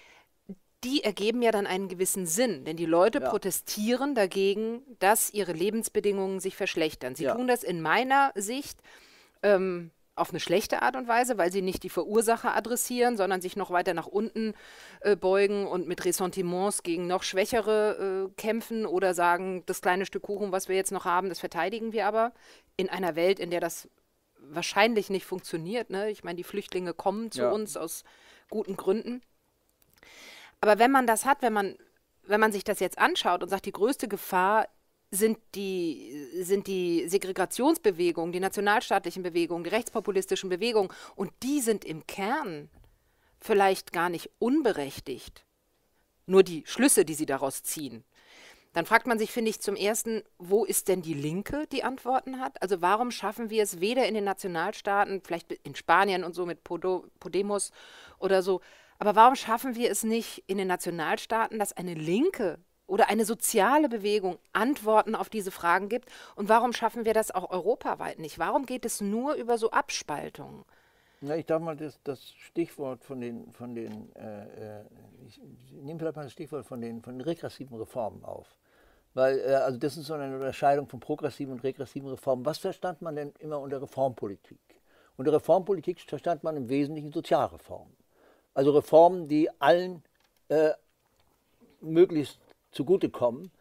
die ergeben ja dann einen gewissen Sinn, denn die Leute ja. protestieren dagegen, dass ihre Lebensbedingungen sich verschlechtern. Sie tun das in meiner Sicht ähm, auf eine schlechte Art und Weise, weil sie nicht die Verursacher adressieren, sondern sich noch weiter nach unten äh, beugen und mit Ressentiments gegen noch Schwächere äh, kämpfen oder sagen, das kleine Stück Kuchen, was wir jetzt noch haben, das verteidigen wir aber in einer Welt, in der das wahrscheinlich nicht funktioniert. Ne? Ich meine, die Flüchtlinge kommen zu ja. uns aus guten Gründen. Aber wenn man das hat, wenn man, wenn man sich das jetzt anschaut und sagt, die größte Gefahr sind die, sind die Segregationsbewegungen, die nationalstaatlichen Bewegungen, die rechtspopulistischen Bewegungen und die sind im Kern vielleicht gar nicht unberechtigt. Nur die Schlüsse, die sie daraus ziehen. Dann fragt man sich, finde ich, zum Ersten, wo ist denn die Linke, die Antworten hat? Also warum schaffen wir es weder in den Nationalstaaten, vielleicht in Spanien und so mit Podemos oder so, aber warum schaffen wir es nicht in den Nationalstaaten, dass eine Linke oder eine soziale Bewegung Antworten auf diese Fragen gibt? Und warum schaffen wir das auch europaweit nicht? Warum geht es nur über so Abspaltungen? Ja, ich darf mal das, das Stichwort von den, von den äh, äh ich nehme vielleicht mal das Stichwort von den, von den regressiven Reformen auf. Weil, äh, also das ist so eine Unterscheidung von progressiven und regressiven Reformen. Was verstand man denn immer unter Reformpolitik? Unter Reformpolitik verstand man im Wesentlichen Sozialreformen. Also Reformen, die allen äh, möglichst zugutekommen.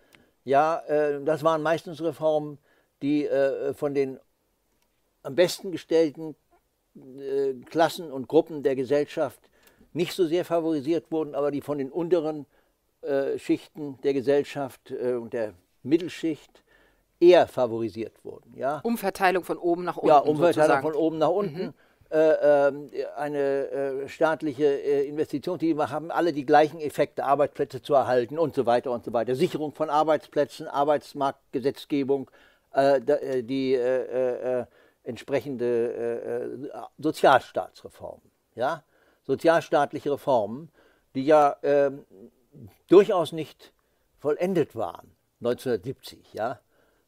Ja, äh, das waren meistens Reformen, die äh, von den am besten gestellten äh, Klassen und Gruppen der Gesellschaft nicht so sehr favorisiert wurden, aber die von den unteren äh, Schichten der Gesellschaft äh, und der Mittelschicht eher favorisiert wurden. Ja? Umverteilung von oben nach unten. Ja, Umverteilung sozusagen. von oben nach unten. Mhm. Äh, ähm, eine äh, staatliche äh, Investition, die haben alle die gleichen Effekte, Arbeitsplätze zu erhalten und so weiter und so weiter. Sicherung von Arbeitsplätzen, Arbeitsmarktgesetzgebung, die entsprechende Sozialstaatsreform. Ja? Sozialstaatliche Reformen, die ja ähm, durchaus nicht vollendet waren 1970, ja?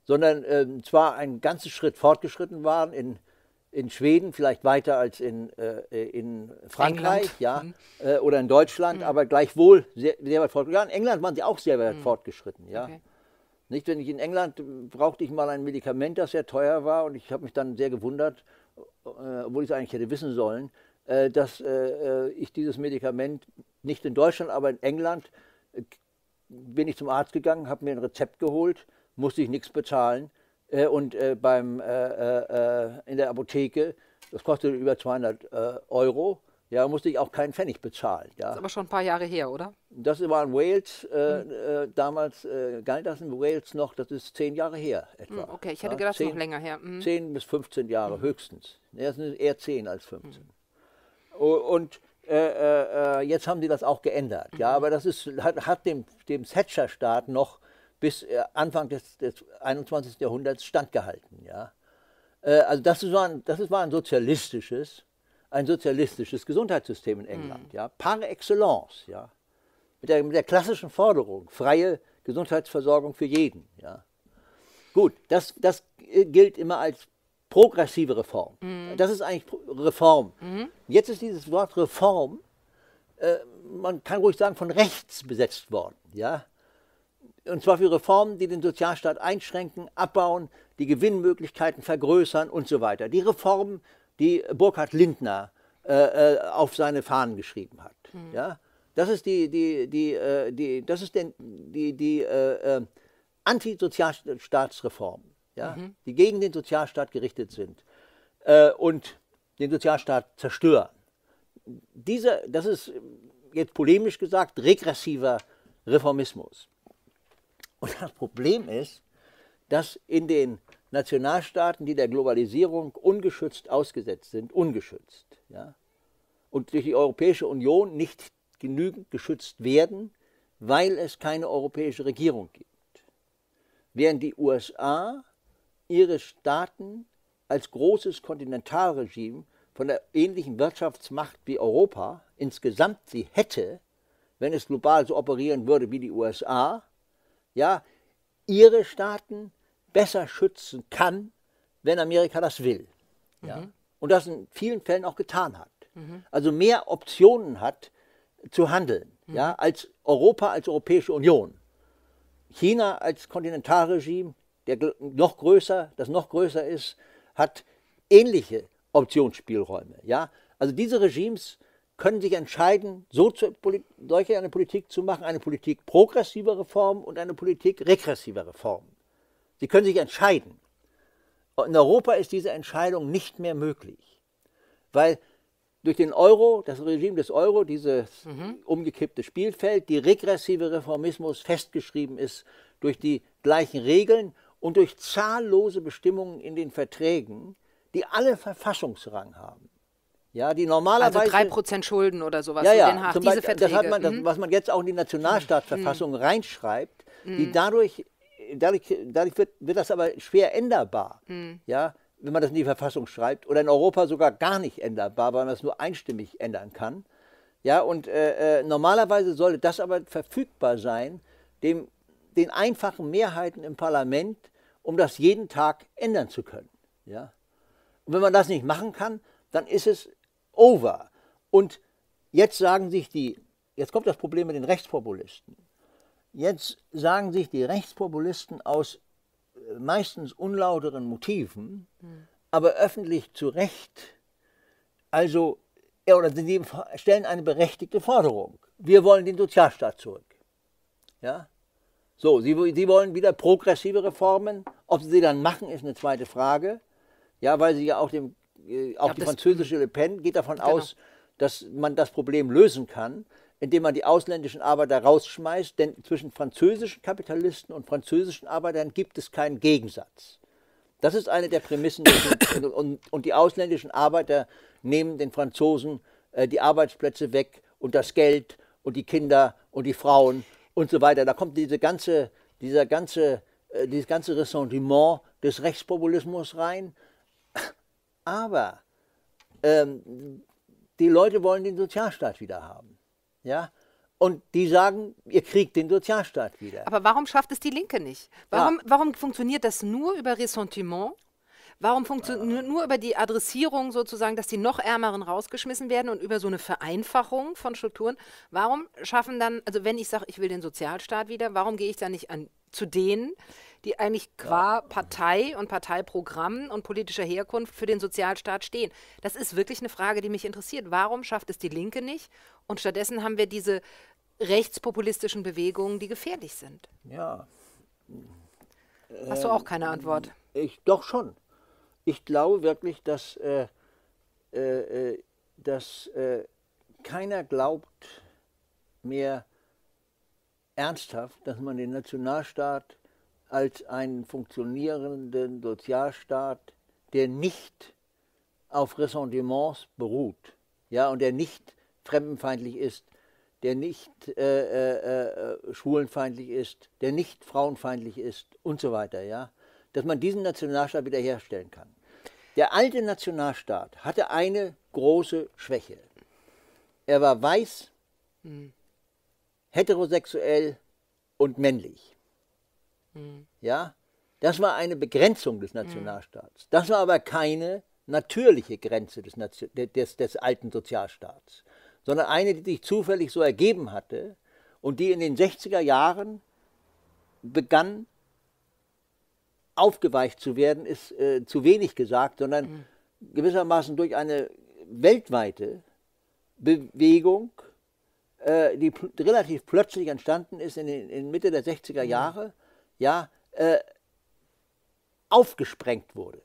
sondern ähm, zwar einen ganzen Schritt fortgeschritten waren in in Schweden vielleicht weiter als in, äh, in Frankreich ja, mhm. äh, oder in Deutschland, mhm. aber gleichwohl sehr, sehr weit fortgeschritten. In England waren sie auch sehr weit mhm. fortgeschritten. Ja. Okay. Nicht, wenn ich in England brauchte ich mal ein Medikament, das sehr teuer war und ich habe mich dann sehr gewundert, äh, obwohl ich es eigentlich hätte wissen sollen, äh, dass äh, äh, ich dieses Medikament nicht in Deutschland, aber in England bin ich zum Arzt gegangen, habe mir ein Rezept geholt, musste ich nichts bezahlen Äh, und äh, beim, in der Apotheke, das kostet über 200 Euro, ja, musste ich auch keinen Pfennig bezahlen. Ja. Das ist aber schon ein paar Jahre her, oder? Das war in Wales, äh, mhm. äh, damals äh, galt das in Wales noch, das ist zehn Jahre her etwa. Mhm, okay, ich hätte ja, gedacht, zehn, noch länger her. Mhm. Zehn bis 15 Jahre mhm. höchstens. Ja, das sind eher zehn als 15. Mhm. Und äh, äh, jetzt haben sie das auch geändert. Ja, mhm. aber das ist, hat, hat dem, dem Thatcher-Staat noch bis äh, Anfang des, des 21. Jahrhunderts standgehalten. Ja. also das war, ein, das war ein sozialistisches ein sozialistisches Gesundheitssystem in England, mhm. ja, par excellence, ja, mit der, mit der klassischen Forderung, freie Gesundheitsversorgung für jeden, ja. Gut, das, das gilt immer als progressive Reform. Mhm. Das ist eigentlich Reform. Mhm. Jetzt ist dieses Wort Reform, äh, man kann ruhig sagen, von rechts besetzt worden, ja. Und zwar für Reformen, die den Sozialstaat einschränken, abbauen, die Gewinnmöglichkeiten vergrößern und so weiter. Die Reformen die Burkhard Lindner äh, äh, auf seine Fahnen geschrieben hat. Mhm. Ja? Das ist die, die, die, äh, die, das ist den, die, die äh, äh, Antisozialstaatsreform, ja? Mhm. die gegen den Sozialstaat gerichtet sind äh, und den Sozialstaat zerstören. Diese, das ist jetzt polemisch gesagt regressiver Reformismus. Und das Problem ist, dass in den Nationalstaaten, die der Globalisierung ungeschützt ausgesetzt sind, ungeschützt, ja, und durch die Europäische Union nicht genügend geschützt werden, weil es keine europäische Regierung gibt. Während die USA ihre Staaten als großes Kontinentalregime von der ähnlichen Wirtschaftsmacht wie Europa insgesamt sie hätte, wenn es global so operieren würde wie die USA, ja, ihre Staaten besser schützen kann, wenn Amerika das will. Ja? Mhm. Und das in vielen Fällen auch getan hat. Mhm. Also mehr Optionen hat zu handeln, mhm. ja, als Europa, als Europäische Union. China als Kontinentalregime, der noch größer, das noch größer ist, hat ähnliche Optionsspielräume. Ja? Also diese Regimes können sich entscheiden, so zu, solche eine Politik zu machen, eine Politik progressiver Reform und eine Politik regressiver Reform. Sie können sich entscheiden. In Europa ist diese Entscheidung nicht mehr möglich, weil durch den Euro, das Regime des Euro, dieses mhm. umgekippte Spielfeld, die regressive Reformismus festgeschrieben ist durch die gleichen Regeln und durch zahllose Bestimmungen in den Verträgen, die alle Verfassungsrang haben. Ja, die normalerweise. Also 3% Schulden oder sowas. Ja, ja, Haag, Beispiel, diese Verträge. Das hat man, das, mhm. was man jetzt auch in die Nationalstaatsverfassung mhm. reinschreibt, die mhm. dadurch dadurch, dadurch wird, wird das aber schwer änderbar. Mhm. Ja, wenn man das in die Verfassung schreibt oder in Europa sogar gar nicht änderbar, weil man es nur einstimmig ändern kann. Ja, und äh, äh, normalerweise sollte das aber verfügbar sein, dem, den einfachen Mehrheiten im Parlament, um das jeden Tag ändern zu können. Ja? Und wenn man das nicht machen kann, dann ist es over. Und jetzt sagen sich die, jetzt kommt das Problem mit den Rechtspopulisten. Jetzt sagen sich die Rechtspopulisten aus äh, meistens unlauteren Motiven, mhm. aber öffentlich zu Recht, also, oder sie stellen eine berechtigte Forderung. Wir wollen den Sozialstaat zurück. Ja? So, sie, sie wollen wieder progressive Reformen. Ob sie sie dann machen, ist eine zweite Frage. Ja, weil sie ja auch, dem, äh, auch ja, die französische Le Pen geht davon genau. aus, dass man das Problem lösen kann indem man die ausländischen Arbeiter rausschmeißt, denn zwischen französischen Kapitalisten und französischen Arbeitern gibt es keinen Gegensatz. Das ist eine der Prämissen. (coughs) und, und, die ausländischen Arbeiter nehmen den Franzosen äh, die Arbeitsplätze weg und das Geld und die Kinder und die Frauen und so weiter. Da kommt diese ganze, dieser ganze, äh, dieses ganze Ressentiment des Rechtspopulismus rein. Aber ähm, die Leute wollen den Sozialstaat wieder haben. Ja? Und die sagen, ihr kriegt den Sozialstaat wieder. Aber warum schafft es die Linke nicht? Warum, ja. warum funktioniert das nur über Ressentiment? Warum funktioniert nur über die Adressierung sozusagen, dass die noch Ärmeren rausgeschmissen werden und über so eine Vereinfachung von Strukturen? Warum schaffen dann, also wenn ich sage, ich will den Sozialstaat wieder, warum gehe ich dann nicht an, zu denen, die eigentlich qua Partei und Parteiprogramm und politischer Herkunft für den Sozialstaat stehen. Das ist wirklich eine Frage, die mich interessiert. Warum schafft es die Linke nicht? Und stattdessen haben wir diese rechtspopulistischen Bewegungen, die gefährlich sind. Ja. Hast du auch keine Antwort? Ich, doch schon. Ich glaube wirklich, dass, äh, äh, äh dass äh, keiner glaubt mehr ernsthaft, dass man den Nationalstaat als einen funktionierenden Sozialstaat, der nicht auf Ressentiments beruht, ja, und der nicht fremdenfeindlich ist, der nicht äh, äh, äh, schwulenfeindlich ist, der nicht frauenfeindlich ist und so weiter, ja, dass man diesen Nationalstaat wiederherstellen kann. Der alte Nationalstaat hatte eine große Schwäche. Er war weiß, hm. Heterosexuell und männlich. Hm. Ja, das war eine Begrenzung des Nationalstaats. Das war aber keine natürliche Grenze des, des, des alten Sozialstaats, sondern eine, die sich zufällig so ergeben hatte und die in den 60er Jahren begann aufgeweicht zu werden, ist äh, zu wenig gesagt, sondern mhm. gewissermaßen durch eine weltweite Bewegung, äh, die relativ plötzlich entstanden ist in, den, in Mitte der 60er mhm. Jahre, ja, äh, aufgesprengt wurde.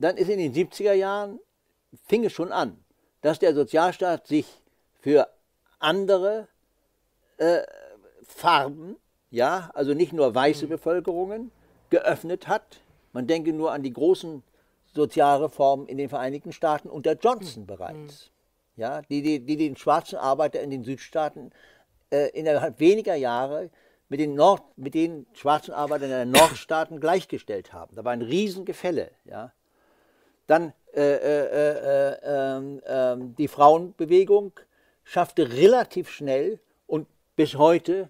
Dann ist in den 70er Jahren, fing es schon an, dass der Sozialstaat sich für andere äh, Farben, ja, also nicht nur weiße mhm. Bevölkerungen, geöffnet hat. Man denke nur an die großen Sozialreformen in den Vereinigten Staaten unter Johnson mhm. bereits, ja, die, die, die den schwarzen Arbeiter in den Südstaaten äh, innerhalb weniger Jahre mit den, Nord, mit den schwarzen Arbeitern in den Nordstaaten gleichgestellt haben. Da war ein Riesengefälle. Ja. Dann äh, äh, äh, ähm, ähm, die Frauenbewegung schaffte relativ schnell und bis heute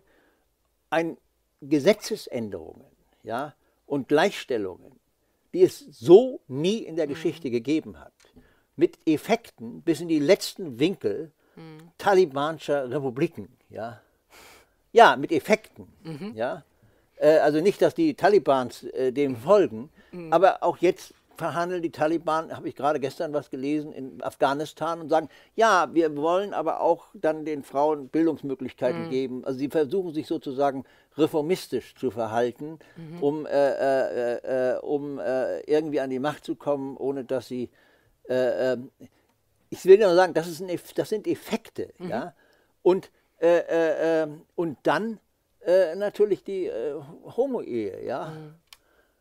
ein Gesetzesänderungen ja, und Gleichstellungen, die es so nie in der mhm. Geschichte gegeben hat. Mit Effekten bis in die letzten Winkel mhm. talibanischer Republiken. Ja, ja mit Effekten. Mhm. Ja. Äh, also nicht, dass die Talibans äh, dem folgen, mhm. aber auch jetzt verhandeln die Taliban, habe ich gerade gestern was gelesen, in Afghanistan und sagen, ja, wir wollen aber auch dann den Frauen Bildungsmöglichkeiten mhm. geben. Also sie versuchen sich sozusagen reformistisch zu verhalten, mhm. um, äh, äh, äh, um äh, irgendwie an die Macht zu kommen, ohne dass sie, äh, ähm, ich will nur sagen, das, ist ein, das sind Effekte. Mhm. Ja? Und, äh, ähm, und dann natürlich die Homo-Ehe. Ja? Mhm.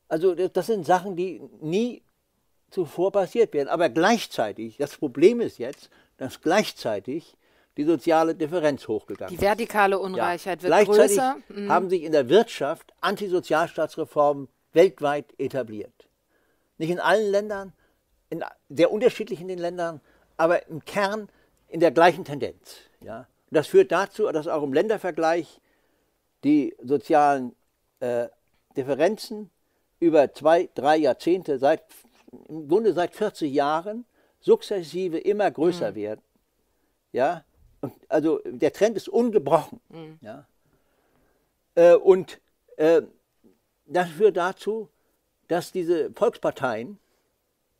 Also das sind Sachen, die nie zuvor passiert wären. Aber gleichzeitig, das Problem ist jetzt, dass gleichzeitig die soziale Differenz hochgegangen ist. Die vertikale Ungleichheit ja. wird gleichzeitig größer. Mhm. haben sich in der Wirtschaft Antisozialstaatsreformen weltweit etabliert. Nicht in allen Ländern, in sehr unterschiedlich in den Ländern, aber im Kern in der gleichen Tendenz. Ja? Und das führt dazu, dass auch im Ländervergleich die sozialen äh, Differenzen über zwei, drei Jahrzehnte seit im Grunde seit 40 Jahren sukzessive immer größer mhm. werden. Ja? Und also der Trend ist ungebrochen. Mhm. Ja? Äh, und äh, das führt dazu, dass diese Volksparteien,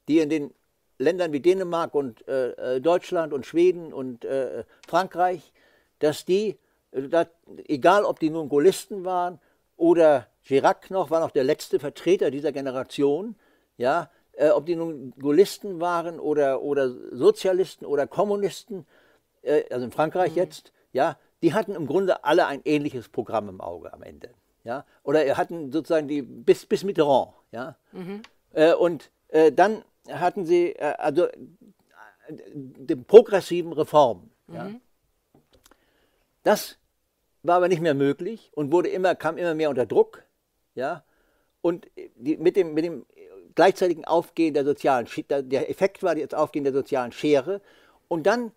die in den Ländern wie Dänemark und äh, äh Deutschland und Schweden und äh, Frankreich, dass die, äh, dat, egal ob die nun Gaullisten waren oder Chirac noch, war noch der letzte Vertreter dieser Generation, ja, äh, ob die nun Gaullisten waren oder, oder Sozialisten oder Kommunisten, äh, also in Frankreich mhm. jetzt, ja, die hatten im Grunde alle ein ähnliches Programm im Auge am Ende. Ja? Oder hatten sozusagen die bis, bis Mitterrand. Ja? Mhm. Und dann hatten sie äh, also äh, die progressiven Reformen. Mhm. Ja? Das war aber nicht mehr möglich und wurde immer, kam immer mehr unter Druck. Ja? Und die, mit, dem, mit dem gleichzeitigen Aufgehen der sozialen, der Effekt war das Aufgehen der sozialen Schere. Und dann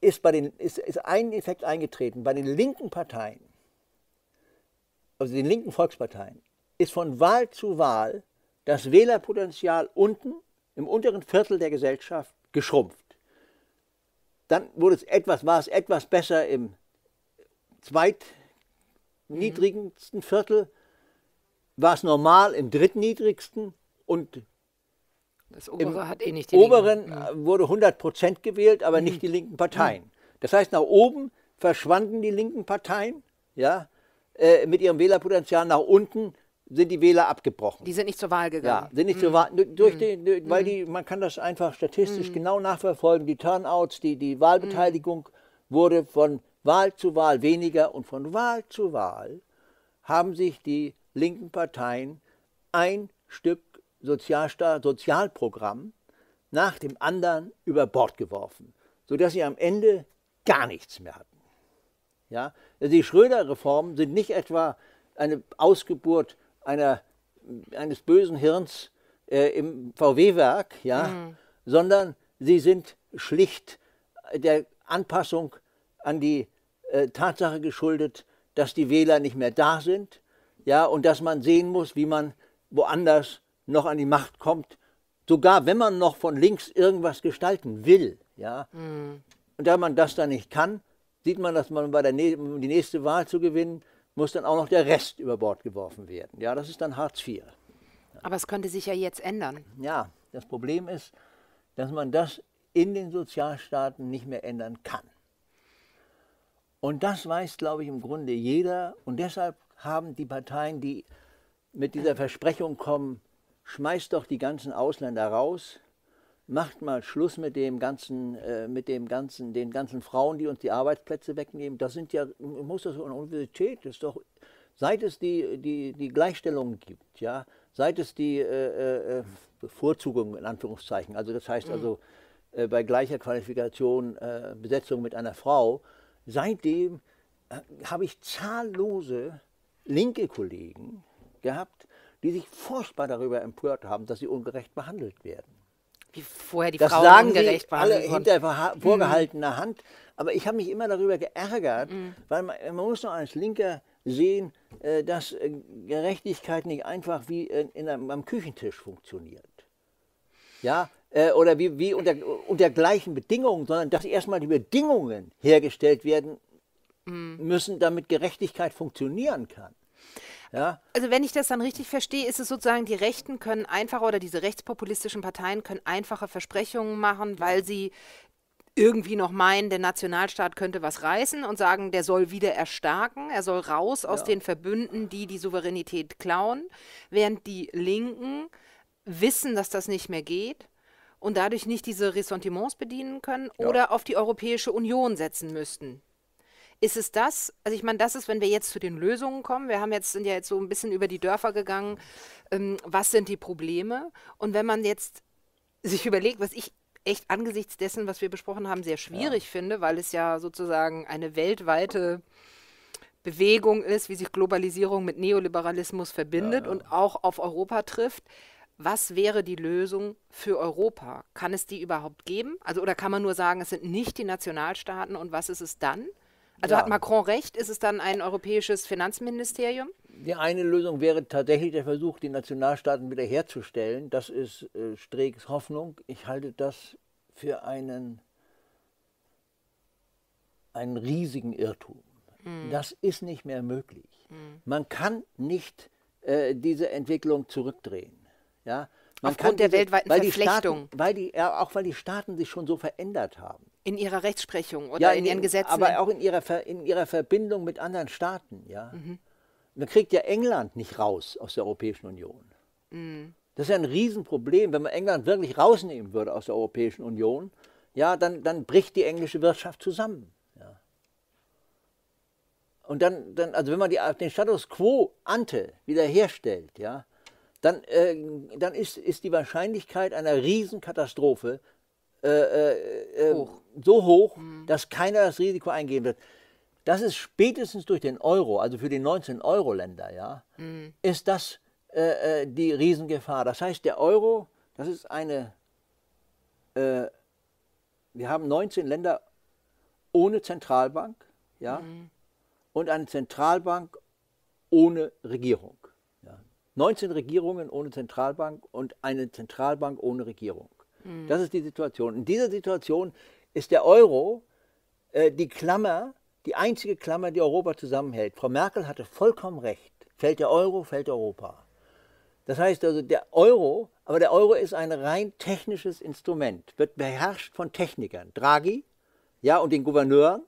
ist, bei den, ist, ist ein Effekt eingetreten. Bei den linken Parteien, also den linken Volksparteien, ist von Wahl zu Wahl das Wählerpotenzial unten, im unteren Viertel der Gesellschaft, geschrumpft. Dann wurde es etwas, war es etwas besser im zweitniedrigsten Viertel, war es normal im drittniedrigsten und das obere hat eh oberen Linken. Mhm. wurde 100 Prozent gewählt, aber mhm. nicht die linken Parteien. Mhm. Das heißt, nach oben verschwanden die linken Parteien ja, äh, mit ihrem Wählerpotenzial, nach unten sind die Wähler abgebrochen. Die sind nicht zur Wahl gegangen. Ja, sind nicht zur Wahl, durch die, weil die, man kann das einfach statistisch genau nachverfolgen. Die Turnouts, die, die Wahlbeteiligung wurde von Wahl zu Wahl weniger und von Wahl zu Wahl haben sich die linken Parteien ein Stück Sozialstaat, Sozialprogramm nach dem anderen über Bord geworfen, sodass sie am Ende gar nichts mehr hatten. Ja? Also die Schröder-Reformen sind nicht etwa eine Ausgeburt einer, eines bösen Hirns äh, im VW-Werk, ja? Mhm. sondern sie sind schlicht der Anpassung an die äh, Tatsache geschuldet, dass die Wähler nicht mehr da sind ja, und dass man sehen muss, wie man woanders noch an die Macht kommt, sogar wenn man noch von links irgendwas gestalten will. Ja. Mhm. Und da man das dann nicht kann, sieht man, dass man bei der um die nächste Wahl zu gewinnen, muss dann auch noch der Rest über Bord geworfen werden. Ja, das ist dann Hartz IV. Aber es könnte sich ja jetzt ändern. Ja, das Problem ist, dass man das in den Sozialstaaten nicht mehr ändern kann. Und das weiß, glaube ich, im Grunde jeder. Und deshalb haben die Parteien, die mit dieser Versprechung kommen, schmeißt doch die ganzen Ausländer raus, macht mal Schluss mit dem ganzen, äh, mit dem ganzen, den ganzen Frauen, die uns die Arbeitsplätze wegnehmen. Das sind ja, muss das eine Universität, das ist doch, seit es die, die, die Gleichstellung gibt, ja, seit es die äh, äh, Bevorzugung in Anführungszeichen, also das heißt also äh, bei gleicher Qualifikation äh, Besetzung mit einer Frau, seitdem äh, habe ich zahllose linke Kollegen gehabt, die sich furchtbar darüber empört haben, dass sie ungerecht behandelt werden. Wie vorher die das Frauen sagen ungerecht sie alle hinter vorgehaltener mhm. Hand. Aber ich habe mich immer darüber geärgert, mhm. weil man, man, muss doch als Linker sehen, äh, dass äh, Gerechtigkeit nicht einfach wie in, in einem, am Küchentisch funktioniert. Ja, äh, oder wie, wie unter, unter gleichen Bedingungen, sondern dass erstmal die Bedingungen hergestellt werden mhm. müssen, damit Gerechtigkeit funktionieren kann. Ja? Also wenn ich das dann richtig verstehe, ist es sozusagen, die Rechten können einfacher oder diese rechtspopulistischen Parteien können einfache Versprechungen machen, weil sie irgendwie noch meinen, der Nationalstaat könnte was reißen und sagen, der soll wieder erstarken, er soll raus aus ja. den Verbünden, die die Souveränität klauen, während die Linken wissen, dass das nicht mehr geht und dadurch nicht diese Ressentiments bedienen können ja. oder auf die Europäische Union setzen müssten. Ist es das? Also ich meine, das ist, wenn wir jetzt zu den Lösungen kommen. Wir haben jetzt sind ja jetzt so ein bisschen über die Dörfer gegangen. Ähm, was sind die Probleme? Und wenn man jetzt sich überlegt, was ich echt angesichts dessen, was wir besprochen haben, sehr schwierig ja. finde, weil es ja sozusagen eine weltweite Bewegung ist, wie sich Globalisierung mit Neoliberalismus verbindet ja, ja. und auch auf Europa trifft. Was wäre die Lösung für Europa? Kann es die überhaupt geben? Also oder kann man nur sagen, es sind nicht die Nationalstaaten und was ist es dann? Also ja. hat Macron recht? Ist es dann ein europäisches Finanzministerium? Die eine Lösung wäre tatsächlich der Versuch, die Nationalstaaten wiederherzustellen. Das ist äh, Streegs Hoffnung. Ich halte das für einen, einen riesigen Irrtum. Mhm. Das ist nicht mehr möglich. Mhm. Man kann nicht äh, diese Entwicklung zurückdrehen. Ja? Man Aufgrund der weltweiten weil Verflechtung. Die Staaten, weil die, ja, auch weil die Staaten sich schon so verändert haben. In ihrer Rechtsprechung oder ja, in, in, ihren Gesetzen? Aber auch in ihrer, in ihrer Verbindung mit anderen Staaten. Ja? Mhm. Man kriegt ja England nicht raus aus der Europäischen Union. Mhm. Das ist ja ein Riesenproblem. Wenn man England wirklich rausnehmen würde aus der Europäischen Union, ja, dann, dann bricht die englische Wirtschaft zusammen. Ja. Und dann, dann, also wenn man die, den Status quo ante wiederherstellt, ja, dann, äh, dann ist, ist die Wahrscheinlichkeit einer Riesenkatastrophe äh, äh, äh, hoch. so hoch, mhm. dass keiner das Risiko eingehen wird. Das ist spätestens durch den Euro, also für die 19 Euro-Länder, ja, mhm. ist das äh, äh, die Riesengefahr. Das heißt, der Euro, das ist eine, wir haben 19 Länder ohne Zentralbank, ja, mhm. und eine Zentralbank ohne Regierung. 19 Regierungen ohne Zentralbank und eine Zentralbank ohne Regierung. Mhm. Das ist die Situation. In dieser Situation ist der Euro äh, die Klammer, die einzige Klammer, die Europa zusammenhält. Frau Merkel hatte vollkommen recht. Fällt der Euro, fällt Europa. Das heißt also, der Euro, aber der Euro ist ein rein technisches Instrument, wird beherrscht von Technikern. Draghi, ja, und den Gouverneuren,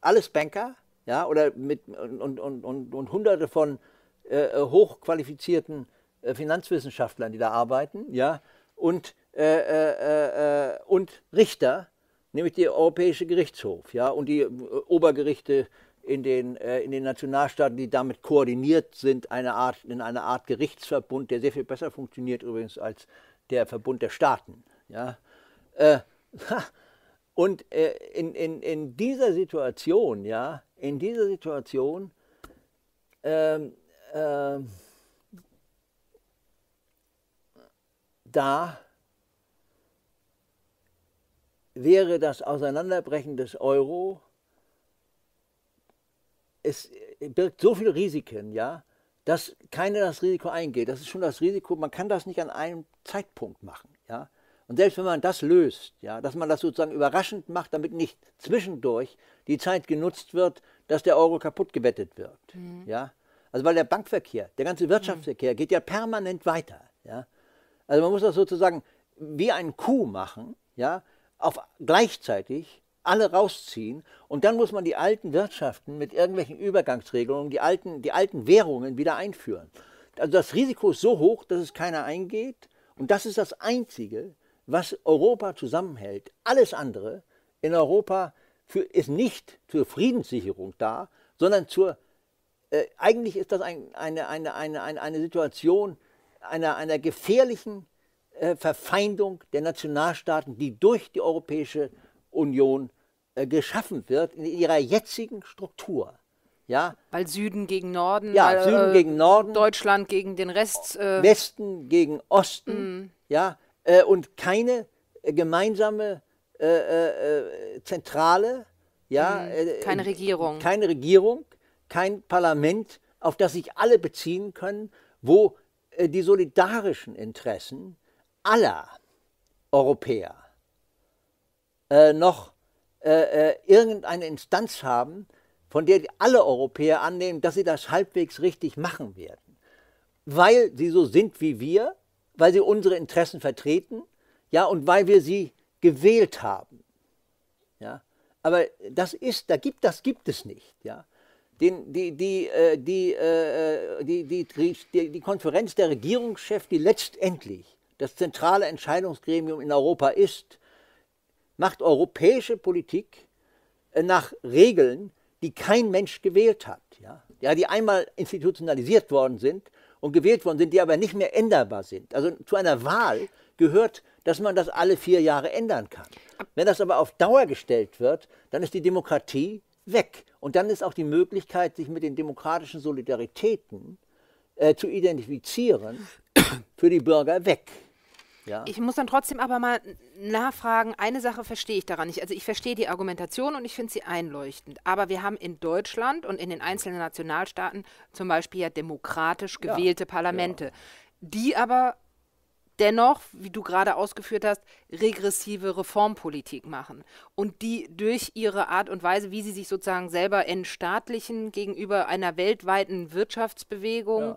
alles Banker, ja, oder mit, und, und, und, und hunderte von äh, hochqualifizierten äh, Finanzwissenschaftlern, die da arbeiten, ja, und, äh, äh, äh, und Richter, nämlich der Europäische Gerichtshof, ja, und die Obergerichte in den, in den Nationalstaaten, die damit koordiniert sind, eine Art, in einer Art Gerichtsverbund, der sehr viel besser funktioniert übrigens als der Verbund der Staaten. Ja. (laughs) Und in, in, in dieser Situation, ja, in dieser Situation ähm, ähm, da wäre das Auseinanderbrechen des Euro, es birgt so viele Risiken, ja, dass keiner das Risiko eingeht. Das ist schon das Risiko, man kann das nicht an einem Zeitpunkt machen. Ja. Und selbst wenn man das löst, ja, dass man das sozusagen überraschend macht, damit nicht zwischendurch die Zeit genutzt wird, dass der Euro kaputt gewettet wird. Mhm. Ja. Also weil der Bankverkehr, der ganze Wirtschaftsverkehr mhm. geht ja permanent weiter. Ja. Also man muss das sozusagen wie ein Kuh machen, ja, auf gleichzeitig alle rausziehen und dann muss man die alten Wirtschaften mit irgendwelchen Übergangsregelungen, die alten, die alten Währungen wieder einführen. Also das Risiko ist so hoch, dass es keiner eingeht und das ist das Einzige, was Europa zusammenhält. Alles andere in Europa für, ist nicht zur Friedenssicherung da, sondern zur, äh, eigentlich ist das ein, eine, eine, eine, eine, Situation, einer, einer gefährlichen äh, Verfeindung der Nationalstaaten, die durch die Europäische Union äh, geschaffen wird, in ihrer jetzigen Struktur. Ja? Weil Süden gegen Norden, ja, weil, Süden äh, gegen Norden, Deutschland gegen den Rest, äh, Westen gegen Osten, mm. ja, äh, und keine gemeinsame Zentrale, ja, mm. keine Regierung, keine Regierung, kein Parlament, auf das sich alle beziehen können, wo die solidarischen Interessen aller Europäer äh, noch äh, äh, irgendeine Instanz haben, von der alle Europäer annehmen, dass sie das halbwegs richtig machen werden. Weil sie so sind wie wir, weil sie unsere Interessen vertreten, ja, und weil wir sie gewählt haben. Ja. Aber das ist, da gibt, das gibt es nicht. Ja den, die, die, äh, die, äh, die, die, die, die Konferenz der Regierungschefs, die letztendlich das zentrale Entscheidungsgremium in Europa ist, macht europäische Politik äh, nach Regeln, die kein Mensch gewählt hat. Ja? ja, die einmal institutionalisiert worden sind und gewählt worden sind, die aber nicht mehr änderbar sind. Also zu einer Wahl gehört, dass man das alle vier Jahre ändern kann. Wenn das aber auf Dauer gestellt wird, dann ist die Demokratie weg. Und dann ist auch die Möglichkeit, sich mit den demokratischen Solidaritäten äh, zu identifizieren, für die Bürger weg. Ja. Ich muss dann trotzdem aber mal nachfragen, eine Sache verstehe ich daran nicht. Also ich verstehe die Argumentation und ich finde sie einleuchtend. Aber wir haben in Deutschland und in den einzelnen Nationalstaaten zum Beispiel ja demokratisch gewählte ja, Parlamente, ja. die aber dennoch, wie du gerade ausgeführt hast, regressive Reformpolitik machen und die durch ihre Art und Weise, wie sie sich sozusagen selber entstaatlichen gegenüber einer weltweiten Wirtschaftsbewegung,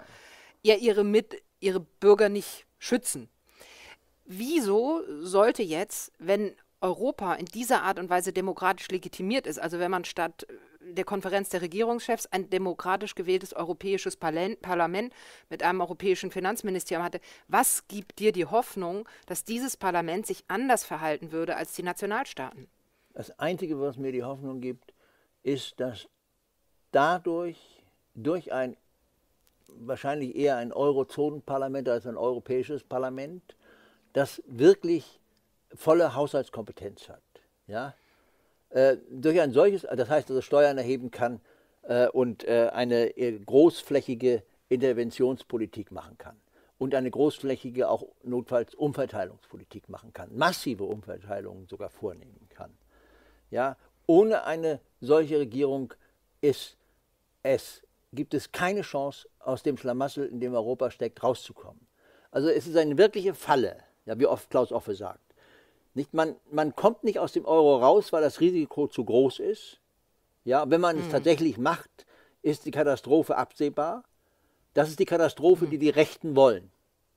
ja, ja ihre, Mit ihre Bürger nicht schützen. Wieso sollte jetzt, wenn Europa in dieser Art und Weise demokratisch legitimiert ist, also wenn man statt der Konferenz der Regierungschefs ein demokratisch gewähltes europäisches Parlament mit einem europäischen Finanzministerium hatte. Was gibt dir die Hoffnung, dass dieses Parlament sich anders verhalten würde als die Nationalstaaten? Das Einzige, was mir die Hoffnung gibt, ist, dass dadurch, durch ein wahrscheinlich eher ein Eurozonenparlament als ein europäisches Parlament, das wirklich volle Haushaltskompetenz hat. Ja? Äh, durch ein solches, das heißt, dass es Steuern erheben kann äh, und äh, eine äh, großflächige Interventionspolitik machen kann und eine großflächige, auch notfalls Umverteilungspolitik machen kann, massive Umverteilungen sogar vornehmen kann. Ja, ohne eine solche Regierung ist es, gibt es keine Chance, aus dem Schlamassel, in dem Europa steckt, rauszukommen. Also es ist eine wirkliche Falle, ja, wie oft Klaus Offe sagt. Nicht, man, man kommt nicht aus dem Euro raus, weil das Risiko zu groß ist. Ja, wenn man mhm. es tatsächlich macht, ist die Katastrophe absehbar. Das ist die Katastrophe, mhm. die die Rechten wollen.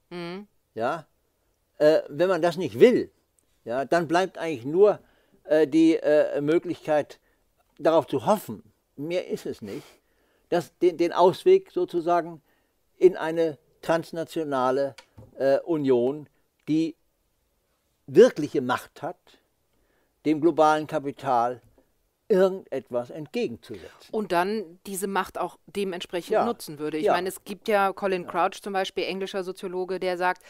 Mhm. Ja, äh, wenn man das nicht will, ja, dann bleibt eigentlich nur äh, die äh, Möglichkeit, darauf zu hoffen, mehr ist es nicht, dass den, den Ausweg sozusagen in eine transnationale äh, Union, die wirkliche Macht hat, dem globalen Kapital irgendetwas entgegenzusetzen. Und dann diese Macht auch dementsprechend ja. nutzen würde. Ich ja. meine, es gibt ja Colin Crouch zum Beispiel, englischer Soziologe, der sagt,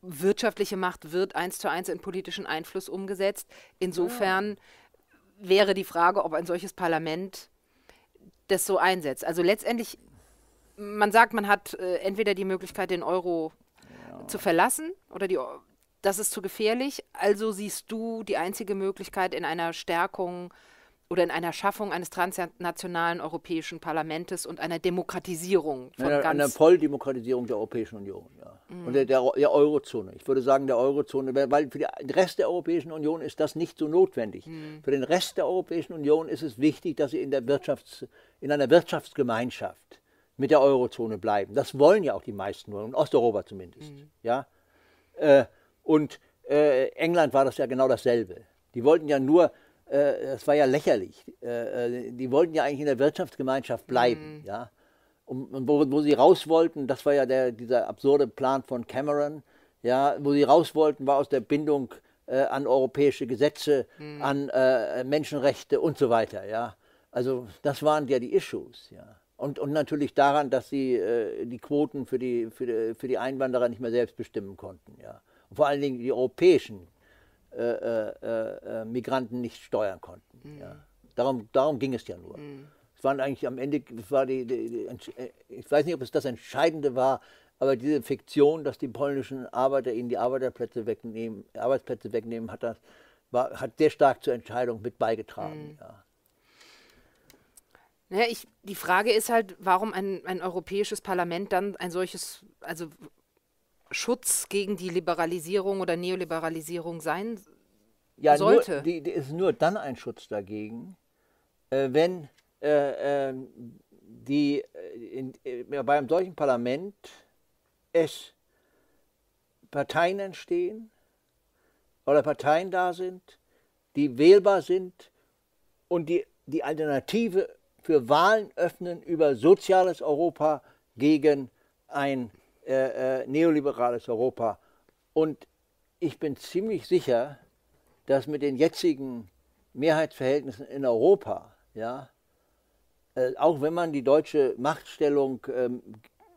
wirtschaftliche Macht wird eins zu eins in politischen Einfluss umgesetzt. Insofern ja. wäre die Frage, ob ein solches Parlament das so einsetzt. Also letztendlich, man sagt, man hat äh, entweder die Möglichkeit, den Euro zu verlassen oder die, das ist zu gefährlich. Also siehst du die einzige Möglichkeit in einer Stärkung oder in einer Schaffung eines transnationalen europäischen Parlaments und einer Demokratisierung von einer, ganz... Einer Volldemokratisierung der Europäischen Union, ja. Mhm. Und der, der, der, Eurozone. Ich würde sagen, der Eurozone, weil für den Rest der Europäischen Union ist das nicht so notwendig. Mhm. Für den Rest der Europäischen Union ist es wichtig, dass sie in, der Wirtschafts-, in einer Wirtschaftsgemeinschaft mit der Eurozone bleiben. Das wollen ja auch die meisten in Osteuropa zumindest. Mhm. Ja? Äh, und äh, England war das ja genau dasselbe. Die wollten ja nur das äh, war ja lächerlich. Äh, äh, die wollten ja eigentlich in der Wirtschaftsgemeinschaft bleiben. Mhm. Ja? Und, wo, wo, sie raus wollten, das war ja der, dieser absurde Plan von Cameron, ja, wo sie raus wollten, war aus der Bindung äh, an europäische Gesetze, mhm. an äh, Menschenrechte und so weiter. Ja? Also das waren ja die Issues. Ja? Und, und natürlich daran, dass sie äh, die Quoten für die, für, die, für die Einwanderer nicht mehr selbst bestimmen konnten. Ja? Und vor allen Dingen die europäischen äh, äh, äh, Migranten nicht steuern konnten. Mhm. Ja. Darum, darum ging es ja nur. Mhm. Waren eigentlich am Ende, war die, die, die, ich weiß nicht, ob es das Entscheidende war, aber diese Fiktion, dass die polnischen Arbeiter ihnen die Arbeiterplätze wegnehmen, Arbeitsplätze wegnehmen, hat, das, war, hat sehr stark zur Entscheidung mit beigetragen. Mhm. Ja. Naja, ich, die Frage ist halt, warum ein, ein europäisches Parlament dann ein solches, also Schutz gegen die Liberalisierung oder Neoliberalisierung sein ja, sollte. Die ist nur dann ein Schutz dagegen, äh, wenn äh, ähm, die, äh, in, äh, bei einem solchen Parlament es Parteien entstehen oder Parteien da sind, die wählbar sind und die die Alternative für Wahlen öffnen über soziales Europa gegen ein äh, äh, neoliberales Europa. Und ich bin ziemlich sicher, dass mit den jetzigen Mehrheitsverhältnissen in Europa, ja, äh, auch wenn man die deutsche Machtstellung ähm,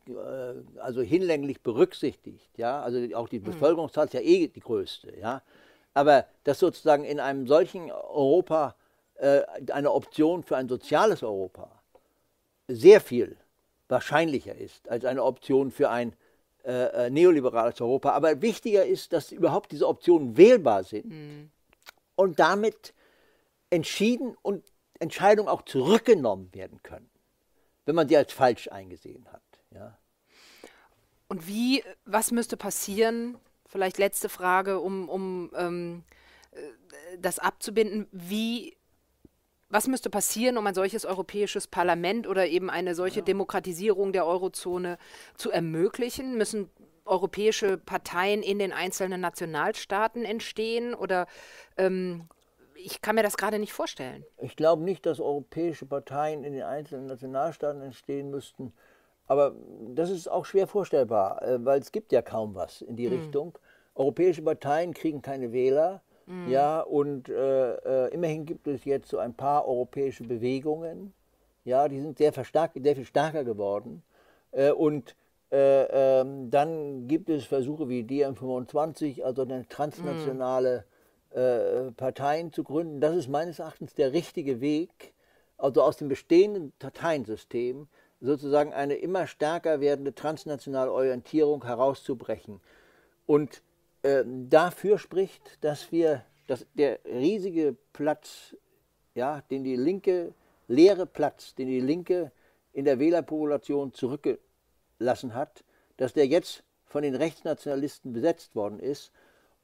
äh, also hinlänglich berücksichtigt, ja, also auch die hm. Bevölkerungszahl ist ja eh die größte, ja, aber dass sozusagen in einem solchen Europa äh, eine Option für ein soziales Europa sehr viel wahrscheinlicher ist als eine Option für ein äh, äh, neoliberales Europa. Aber wichtiger ist, dass überhaupt diese Optionen wählbar sind mhm. und damit entschieden und Entscheidungen auch zurückgenommen werden können, wenn man sie als falsch eingesehen hat. Ja. Und wie, was müsste passieren, vielleicht letzte Frage, um, um ähm, äh, das abzubinden, wie was müsste passieren, um ein solches europäisches Parlament oder eben eine solche ja. Demokratisierung der Eurozone zu ermöglichen? Müssen europäische Parteien in den einzelnen Nationalstaaten entstehen oder ähm, ich kann mir das gerade nicht vorstellen. Ich glaube nicht, dass europäische Parteien in den einzelnen Nationalstaaten entstehen müssten. Aber das ist auch schwer vorstellbar, äh, weil es gibt ja kaum was in die hm. Richtung. Europäische Parteien kriegen keine Wähler. Mhm. Ja, und äh, äh, immerhin gibt es jetzt so ein paar europäische Bewegungen. Ja, die sind sehr, verstärkt, sehr viel stärker geworden. Äh, und äh, ähm, dann gibt es Versuche wie DiEM25, also eine transnationale mhm. Parteien zu gründen. Das ist meines Erachtens der richtige Weg, also aus dem bestehenden Parteiensystem sozusagen eine immer stärker werdende transnationale Orientierung herauszubrechen. Und äh, dafür spricht, dass wir, dass der riesige Platz, ja, den die linke, leere Platz, den die Linke in der Wählerpopulation zurückgelassen hat, dass der jetzt von den Rechtsnationalisten besetzt worden ist.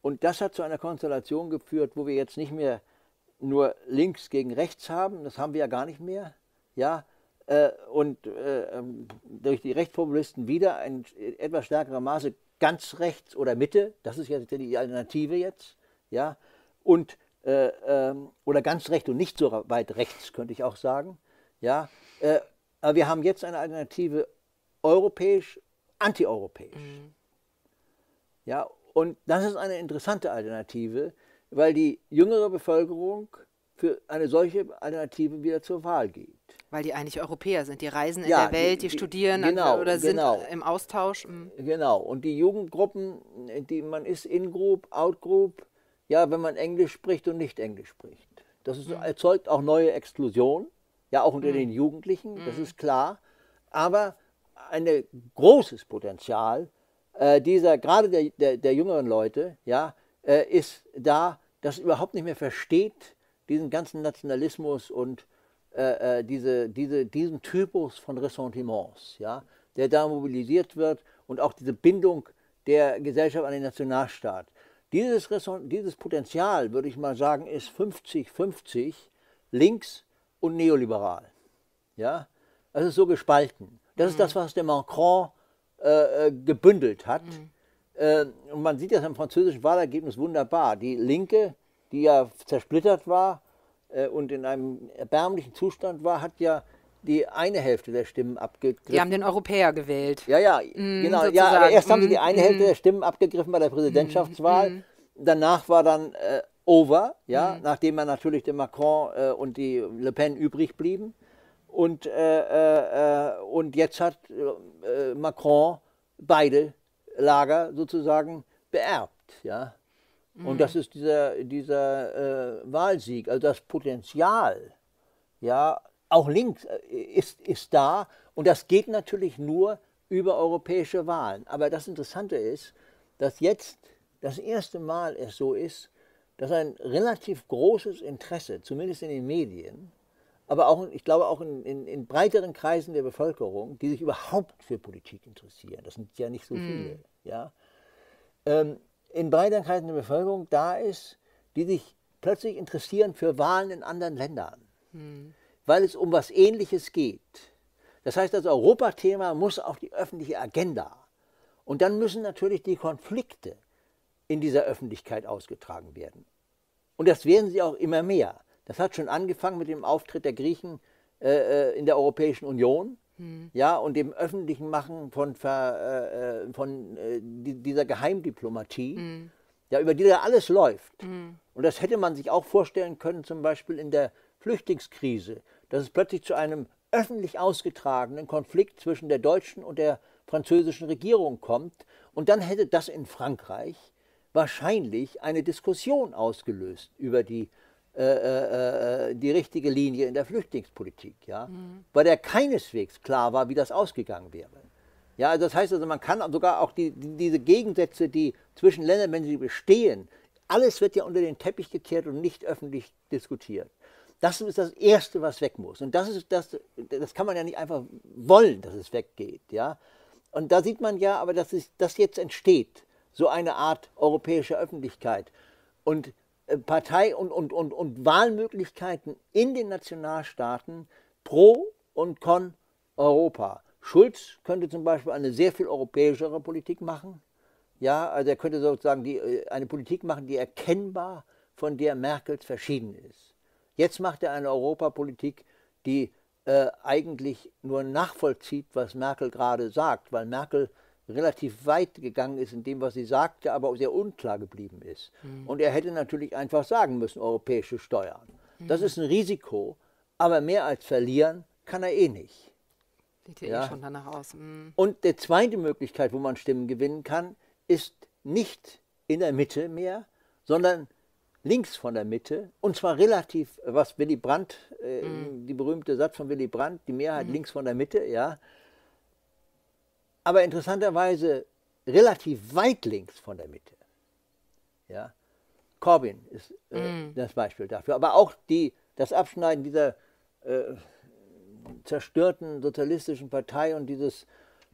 Und das hat zu einer Konstellation geführt, wo wir jetzt nicht mehr nur links gegen rechts haben, das haben wir ja gar nicht mehr, ja, äh, und äh, ähm, durch die Rechtspopulisten wieder ein etwas stärkerem Maße ganz rechts oder Mitte, das ist ja die Alternative jetzt, ja, und äh, ähm, oder ganz rechts und nicht so weit rechts, könnte ich auch sagen, ja. Äh, aber wir haben jetzt eine Alternative europäisch antieuropäisch. Mhm. Ja, und das ist eine interessante Alternative, weil die jüngere Bevölkerung für eine solche Alternative wieder zur Wahl geht. Weil die eigentlich Europäer sind, die reisen in ja, der Welt, die, die studieren genau, oder sind genau. im Austausch. Mhm. Genau, und die Jugendgruppen, die man ist In-Group, Out-Group, ja, wenn man Englisch spricht und nicht Englisch spricht. Das ist, mhm. erzeugt auch neue Exklusion, ja auch unter mhm. den Jugendlichen, das mhm. ist klar. Aber ein großes Potenzial äh, dieser, gerade der, der, der, jüngeren Leute, ja, äh, ist da, das überhaupt nicht mehr versteht, diesen ganzen Nationalismus und äh, äh, diese, diese, diesen Typus von Ressentiments, ja, der da mobilisiert wird und auch diese Bindung der Gesellschaft an den Nationalstaat. Dieses, dieses Potenzial, würde ich mal sagen, ist 50-50 links und neoliberal. Ja? Das ist so gespalten. Das mhm. ist das, was der Macron äh, äh, gebündelt hat. Mhm. Äh, und man sieht das im französischen Wahlergebnis wunderbar. Die Linke, die ja zersplittert war äh, und in einem erbärmlichen Zustand war, hat ja die eine Hälfte der Stimmen abgegriffen. Die haben den Europäer gewählt. Ja, ja, mm, genau. Sozusagen. Ja, aber erst mm, haben sie die eine mm, Hälfte der Stimmen abgegriffen bei der Präsidentschaftswahl. Mm, Danach war dann äh, over, ja, nachdem man natürlich der Macron äh, und die Le Pen übrig blieben. Und, äh, äh und jetzt hat äh, Macron beide Lager sozusagen beerbt, ja. Und das ist dieser, dieser äh, Wahlsieg, also das Potenzial, ja, auch links äh, ist, ist da und das geht natürlich nur über europäische Wahlen. Aber das Interessante ist, dass jetzt das erste Mal es so ist, dass ein relativ großes Interesse, zumindest in den Medien, aber auch, ich glaube, auch in, in, in, breiteren Kreisen der Bevölkerung, die sich überhaupt für Politik interessieren, das sind ja nicht so hm. viele, mm. ja, ähm, in breiteren Kreisen der Bevölkerung da ist, die sich plötzlich interessieren für Wahlen in anderen Ländern. Mm weil es um was Ähnliches geht. Das heißt, das Europathema muss auf die öffentliche Agenda. Und dann müssen natürlich die Konflikte in dieser Öffentlichkeit ausgetragen werden. Und das werden sie auch immer mehr. Das hat schon angefangen mit dem Auftritt der Griechen äh, äh in der Europäischen Union hm. ja, und dem öffentlichen Machen von, äh, äh, von äh, dieser Geheimdiplomatie, hm. ja, über die da alles läuft. Hm. Und das hätte man sich auch vorstellen können, zum Beispiel in der Flüchtlingskrise, dass es plötzlich zu einem öffentlich ausgetragenen Konflikt zwischen der deutschen und der französischen Regierung kommt. Und dann hätte das in Frankreich wahrscheinlich eine Diskussion ausgelöst über die, äh, äh, äh die richtige Linie in der Flüchtlingspolitik, ja? Mhm. weil der keineswegs klar war, wie das ausgegangen wäre. Ja, also das heißt also, man kann sogar auch die, die, diese Gegensätze, die zwischen Ländern, wenn sie bestehen, alles wird ja unter den Teppich gekehrt und nicht öffentlich diskutiert. Das ist das Erste, was weg muss. Und das, ist das, das kann man ja nicht einfach wollen, dass es weggeht. Ja? Und da sieht man ja aber, dass das jetzt entsteht, so eine Art europäische Öffentlichkeit. Und Partei- und, und, und, und Wahlmöglichkeiten in den Nationalstaaten pro und con Europa. Schulz könnte zum Beispiel eine sehr viel europäischere Politik machen. Ja, also er könnte sozusagen die, äh, eine Politik machen, die erkennbar von der Merkels verschieden ist. Jetzt macht er eine Europapolitik, die äh, eigentlich nur nachvollzieht, was Merkel gerade sagt, weil Merkel relativ weit gegangen ist in dem, was sie sagte, aber sehr unklar geblieben ist. Mhm. Und er hätte natürlich einfach sagen müssen, europäische Steuern. Mhm. Das ist ein Risiko, aber mehr als verlieren kann er eh nicht. Sieht ja, eh schon danach aus. Mhm. Und die zweite Möglichkeit, wo man Stimmen gewinnen kann, ist nicht in der Mitte mehr, sondern links von der Mitte, und zwar relativ, was Willy Brandt, äh, mhm. die berühmte Satz von Willy Brandt, die Mehrheit mhm. links von der Mitte, ja. Aber interessanterweise relativ weit links von der Mitte. Ja. Corbyn ist äh, mhm. das Beispiel dafür. Aber auch die, das Abschneiden dieser äh, zerstörten sozialistischen Partei und dieses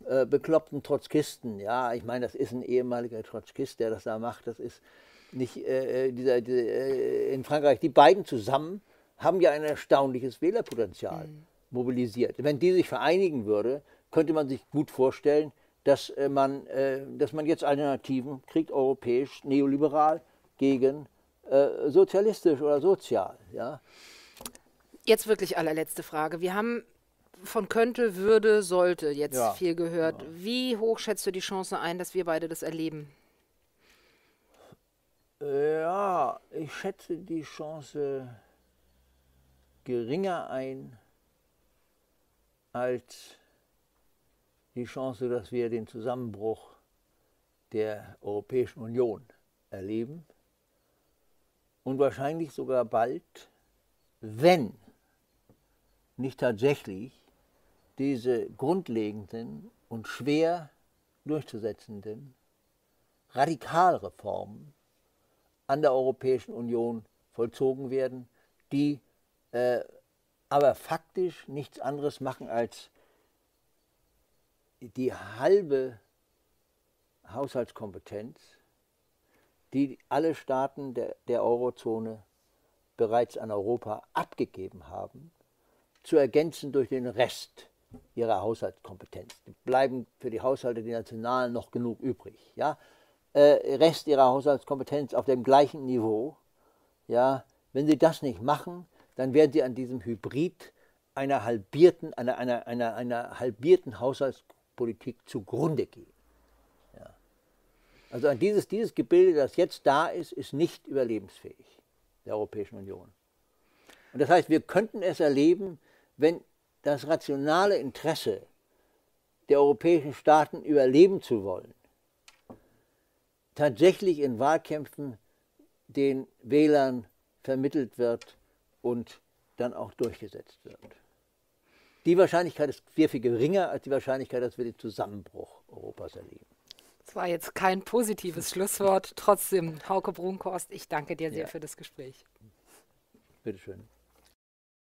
äh, bekloppten Trotzkisten. Ja, ich meine, das ist ein ehemaliger Trotzkist, der das da macht. Das ist nicht äh, äh dieser, dieser, äh, in Frankreich, die beiden zusammen haben ja ein erstaunliches Wählerpotenzial mhm. mobilisiert. Wenn die sich vereinigen würde, könnte man sich gut vorstellen, dass äh, man, äh, dass man jetzt Alternativen kriegt, europäisch, neoliberal gegen äh, sozialistisch oder sozial. Ja? Jetzt wirklich allerletzte Frage. Wir haben von könnte, würde, sollte jetzt Ja, viel gehört. Wie hoch schätzt du die Chance ein, dass wir beide das erleben? Ja, ich schätze die Chance geringer ein als die Chance, dass wir den Zusammenbruch der Europäischen Union erleben und wahrscheinlich sogar bald, wenn nicht tatsächlich diese grundlegenden und schwer durchzusetzenden Radikalreformen an der Europäischen Union vollzogen werden, die äh, aber faktisch nichts anderes machen als die halbe Haushaltskompetenz, die alle Staaten der, der Eurozone bereits an Europa abgegeben haben, zu ergänzen durch den Rest ihrer Haushaltskompetenz. Die bleiben für die Haushalte die nationalen noch genug übrig. Ja? Äh, Rest ihrer Haushaltskompetenz auf dem gleichen Niveau. Ja? Wenn sie das nicht machen, dann werden sie an diesem Hybrid einer halbierten, einer, einer, einer, einer halbierten Haushaltspolitik zugrunde gehen. Ja. Also an dieses, dieses Gebilde, das jetzt da ist, ist nicht überlebensfähig der Europäischen Union. Und das heißt, wir könnten es erleben, wenn das rationale Interesse der europäischen Staaten überleben zu wollen, tatsächlich in Wahlkämpfen den Wählern vermittelt wird und dann auch durchgesetzt wird. Die Wahrscheinlichkeit ist sehr viel geringer als die Wahrscheinlichkeit, dass wir den Zusammenbruch Europas erleben. Das war jetzt kein positives (laughs) Schlusswort. Trotzdem, Hauke Brunkhorst, ich danke dir sehr Ja. für das Gespräch. Bitte schön.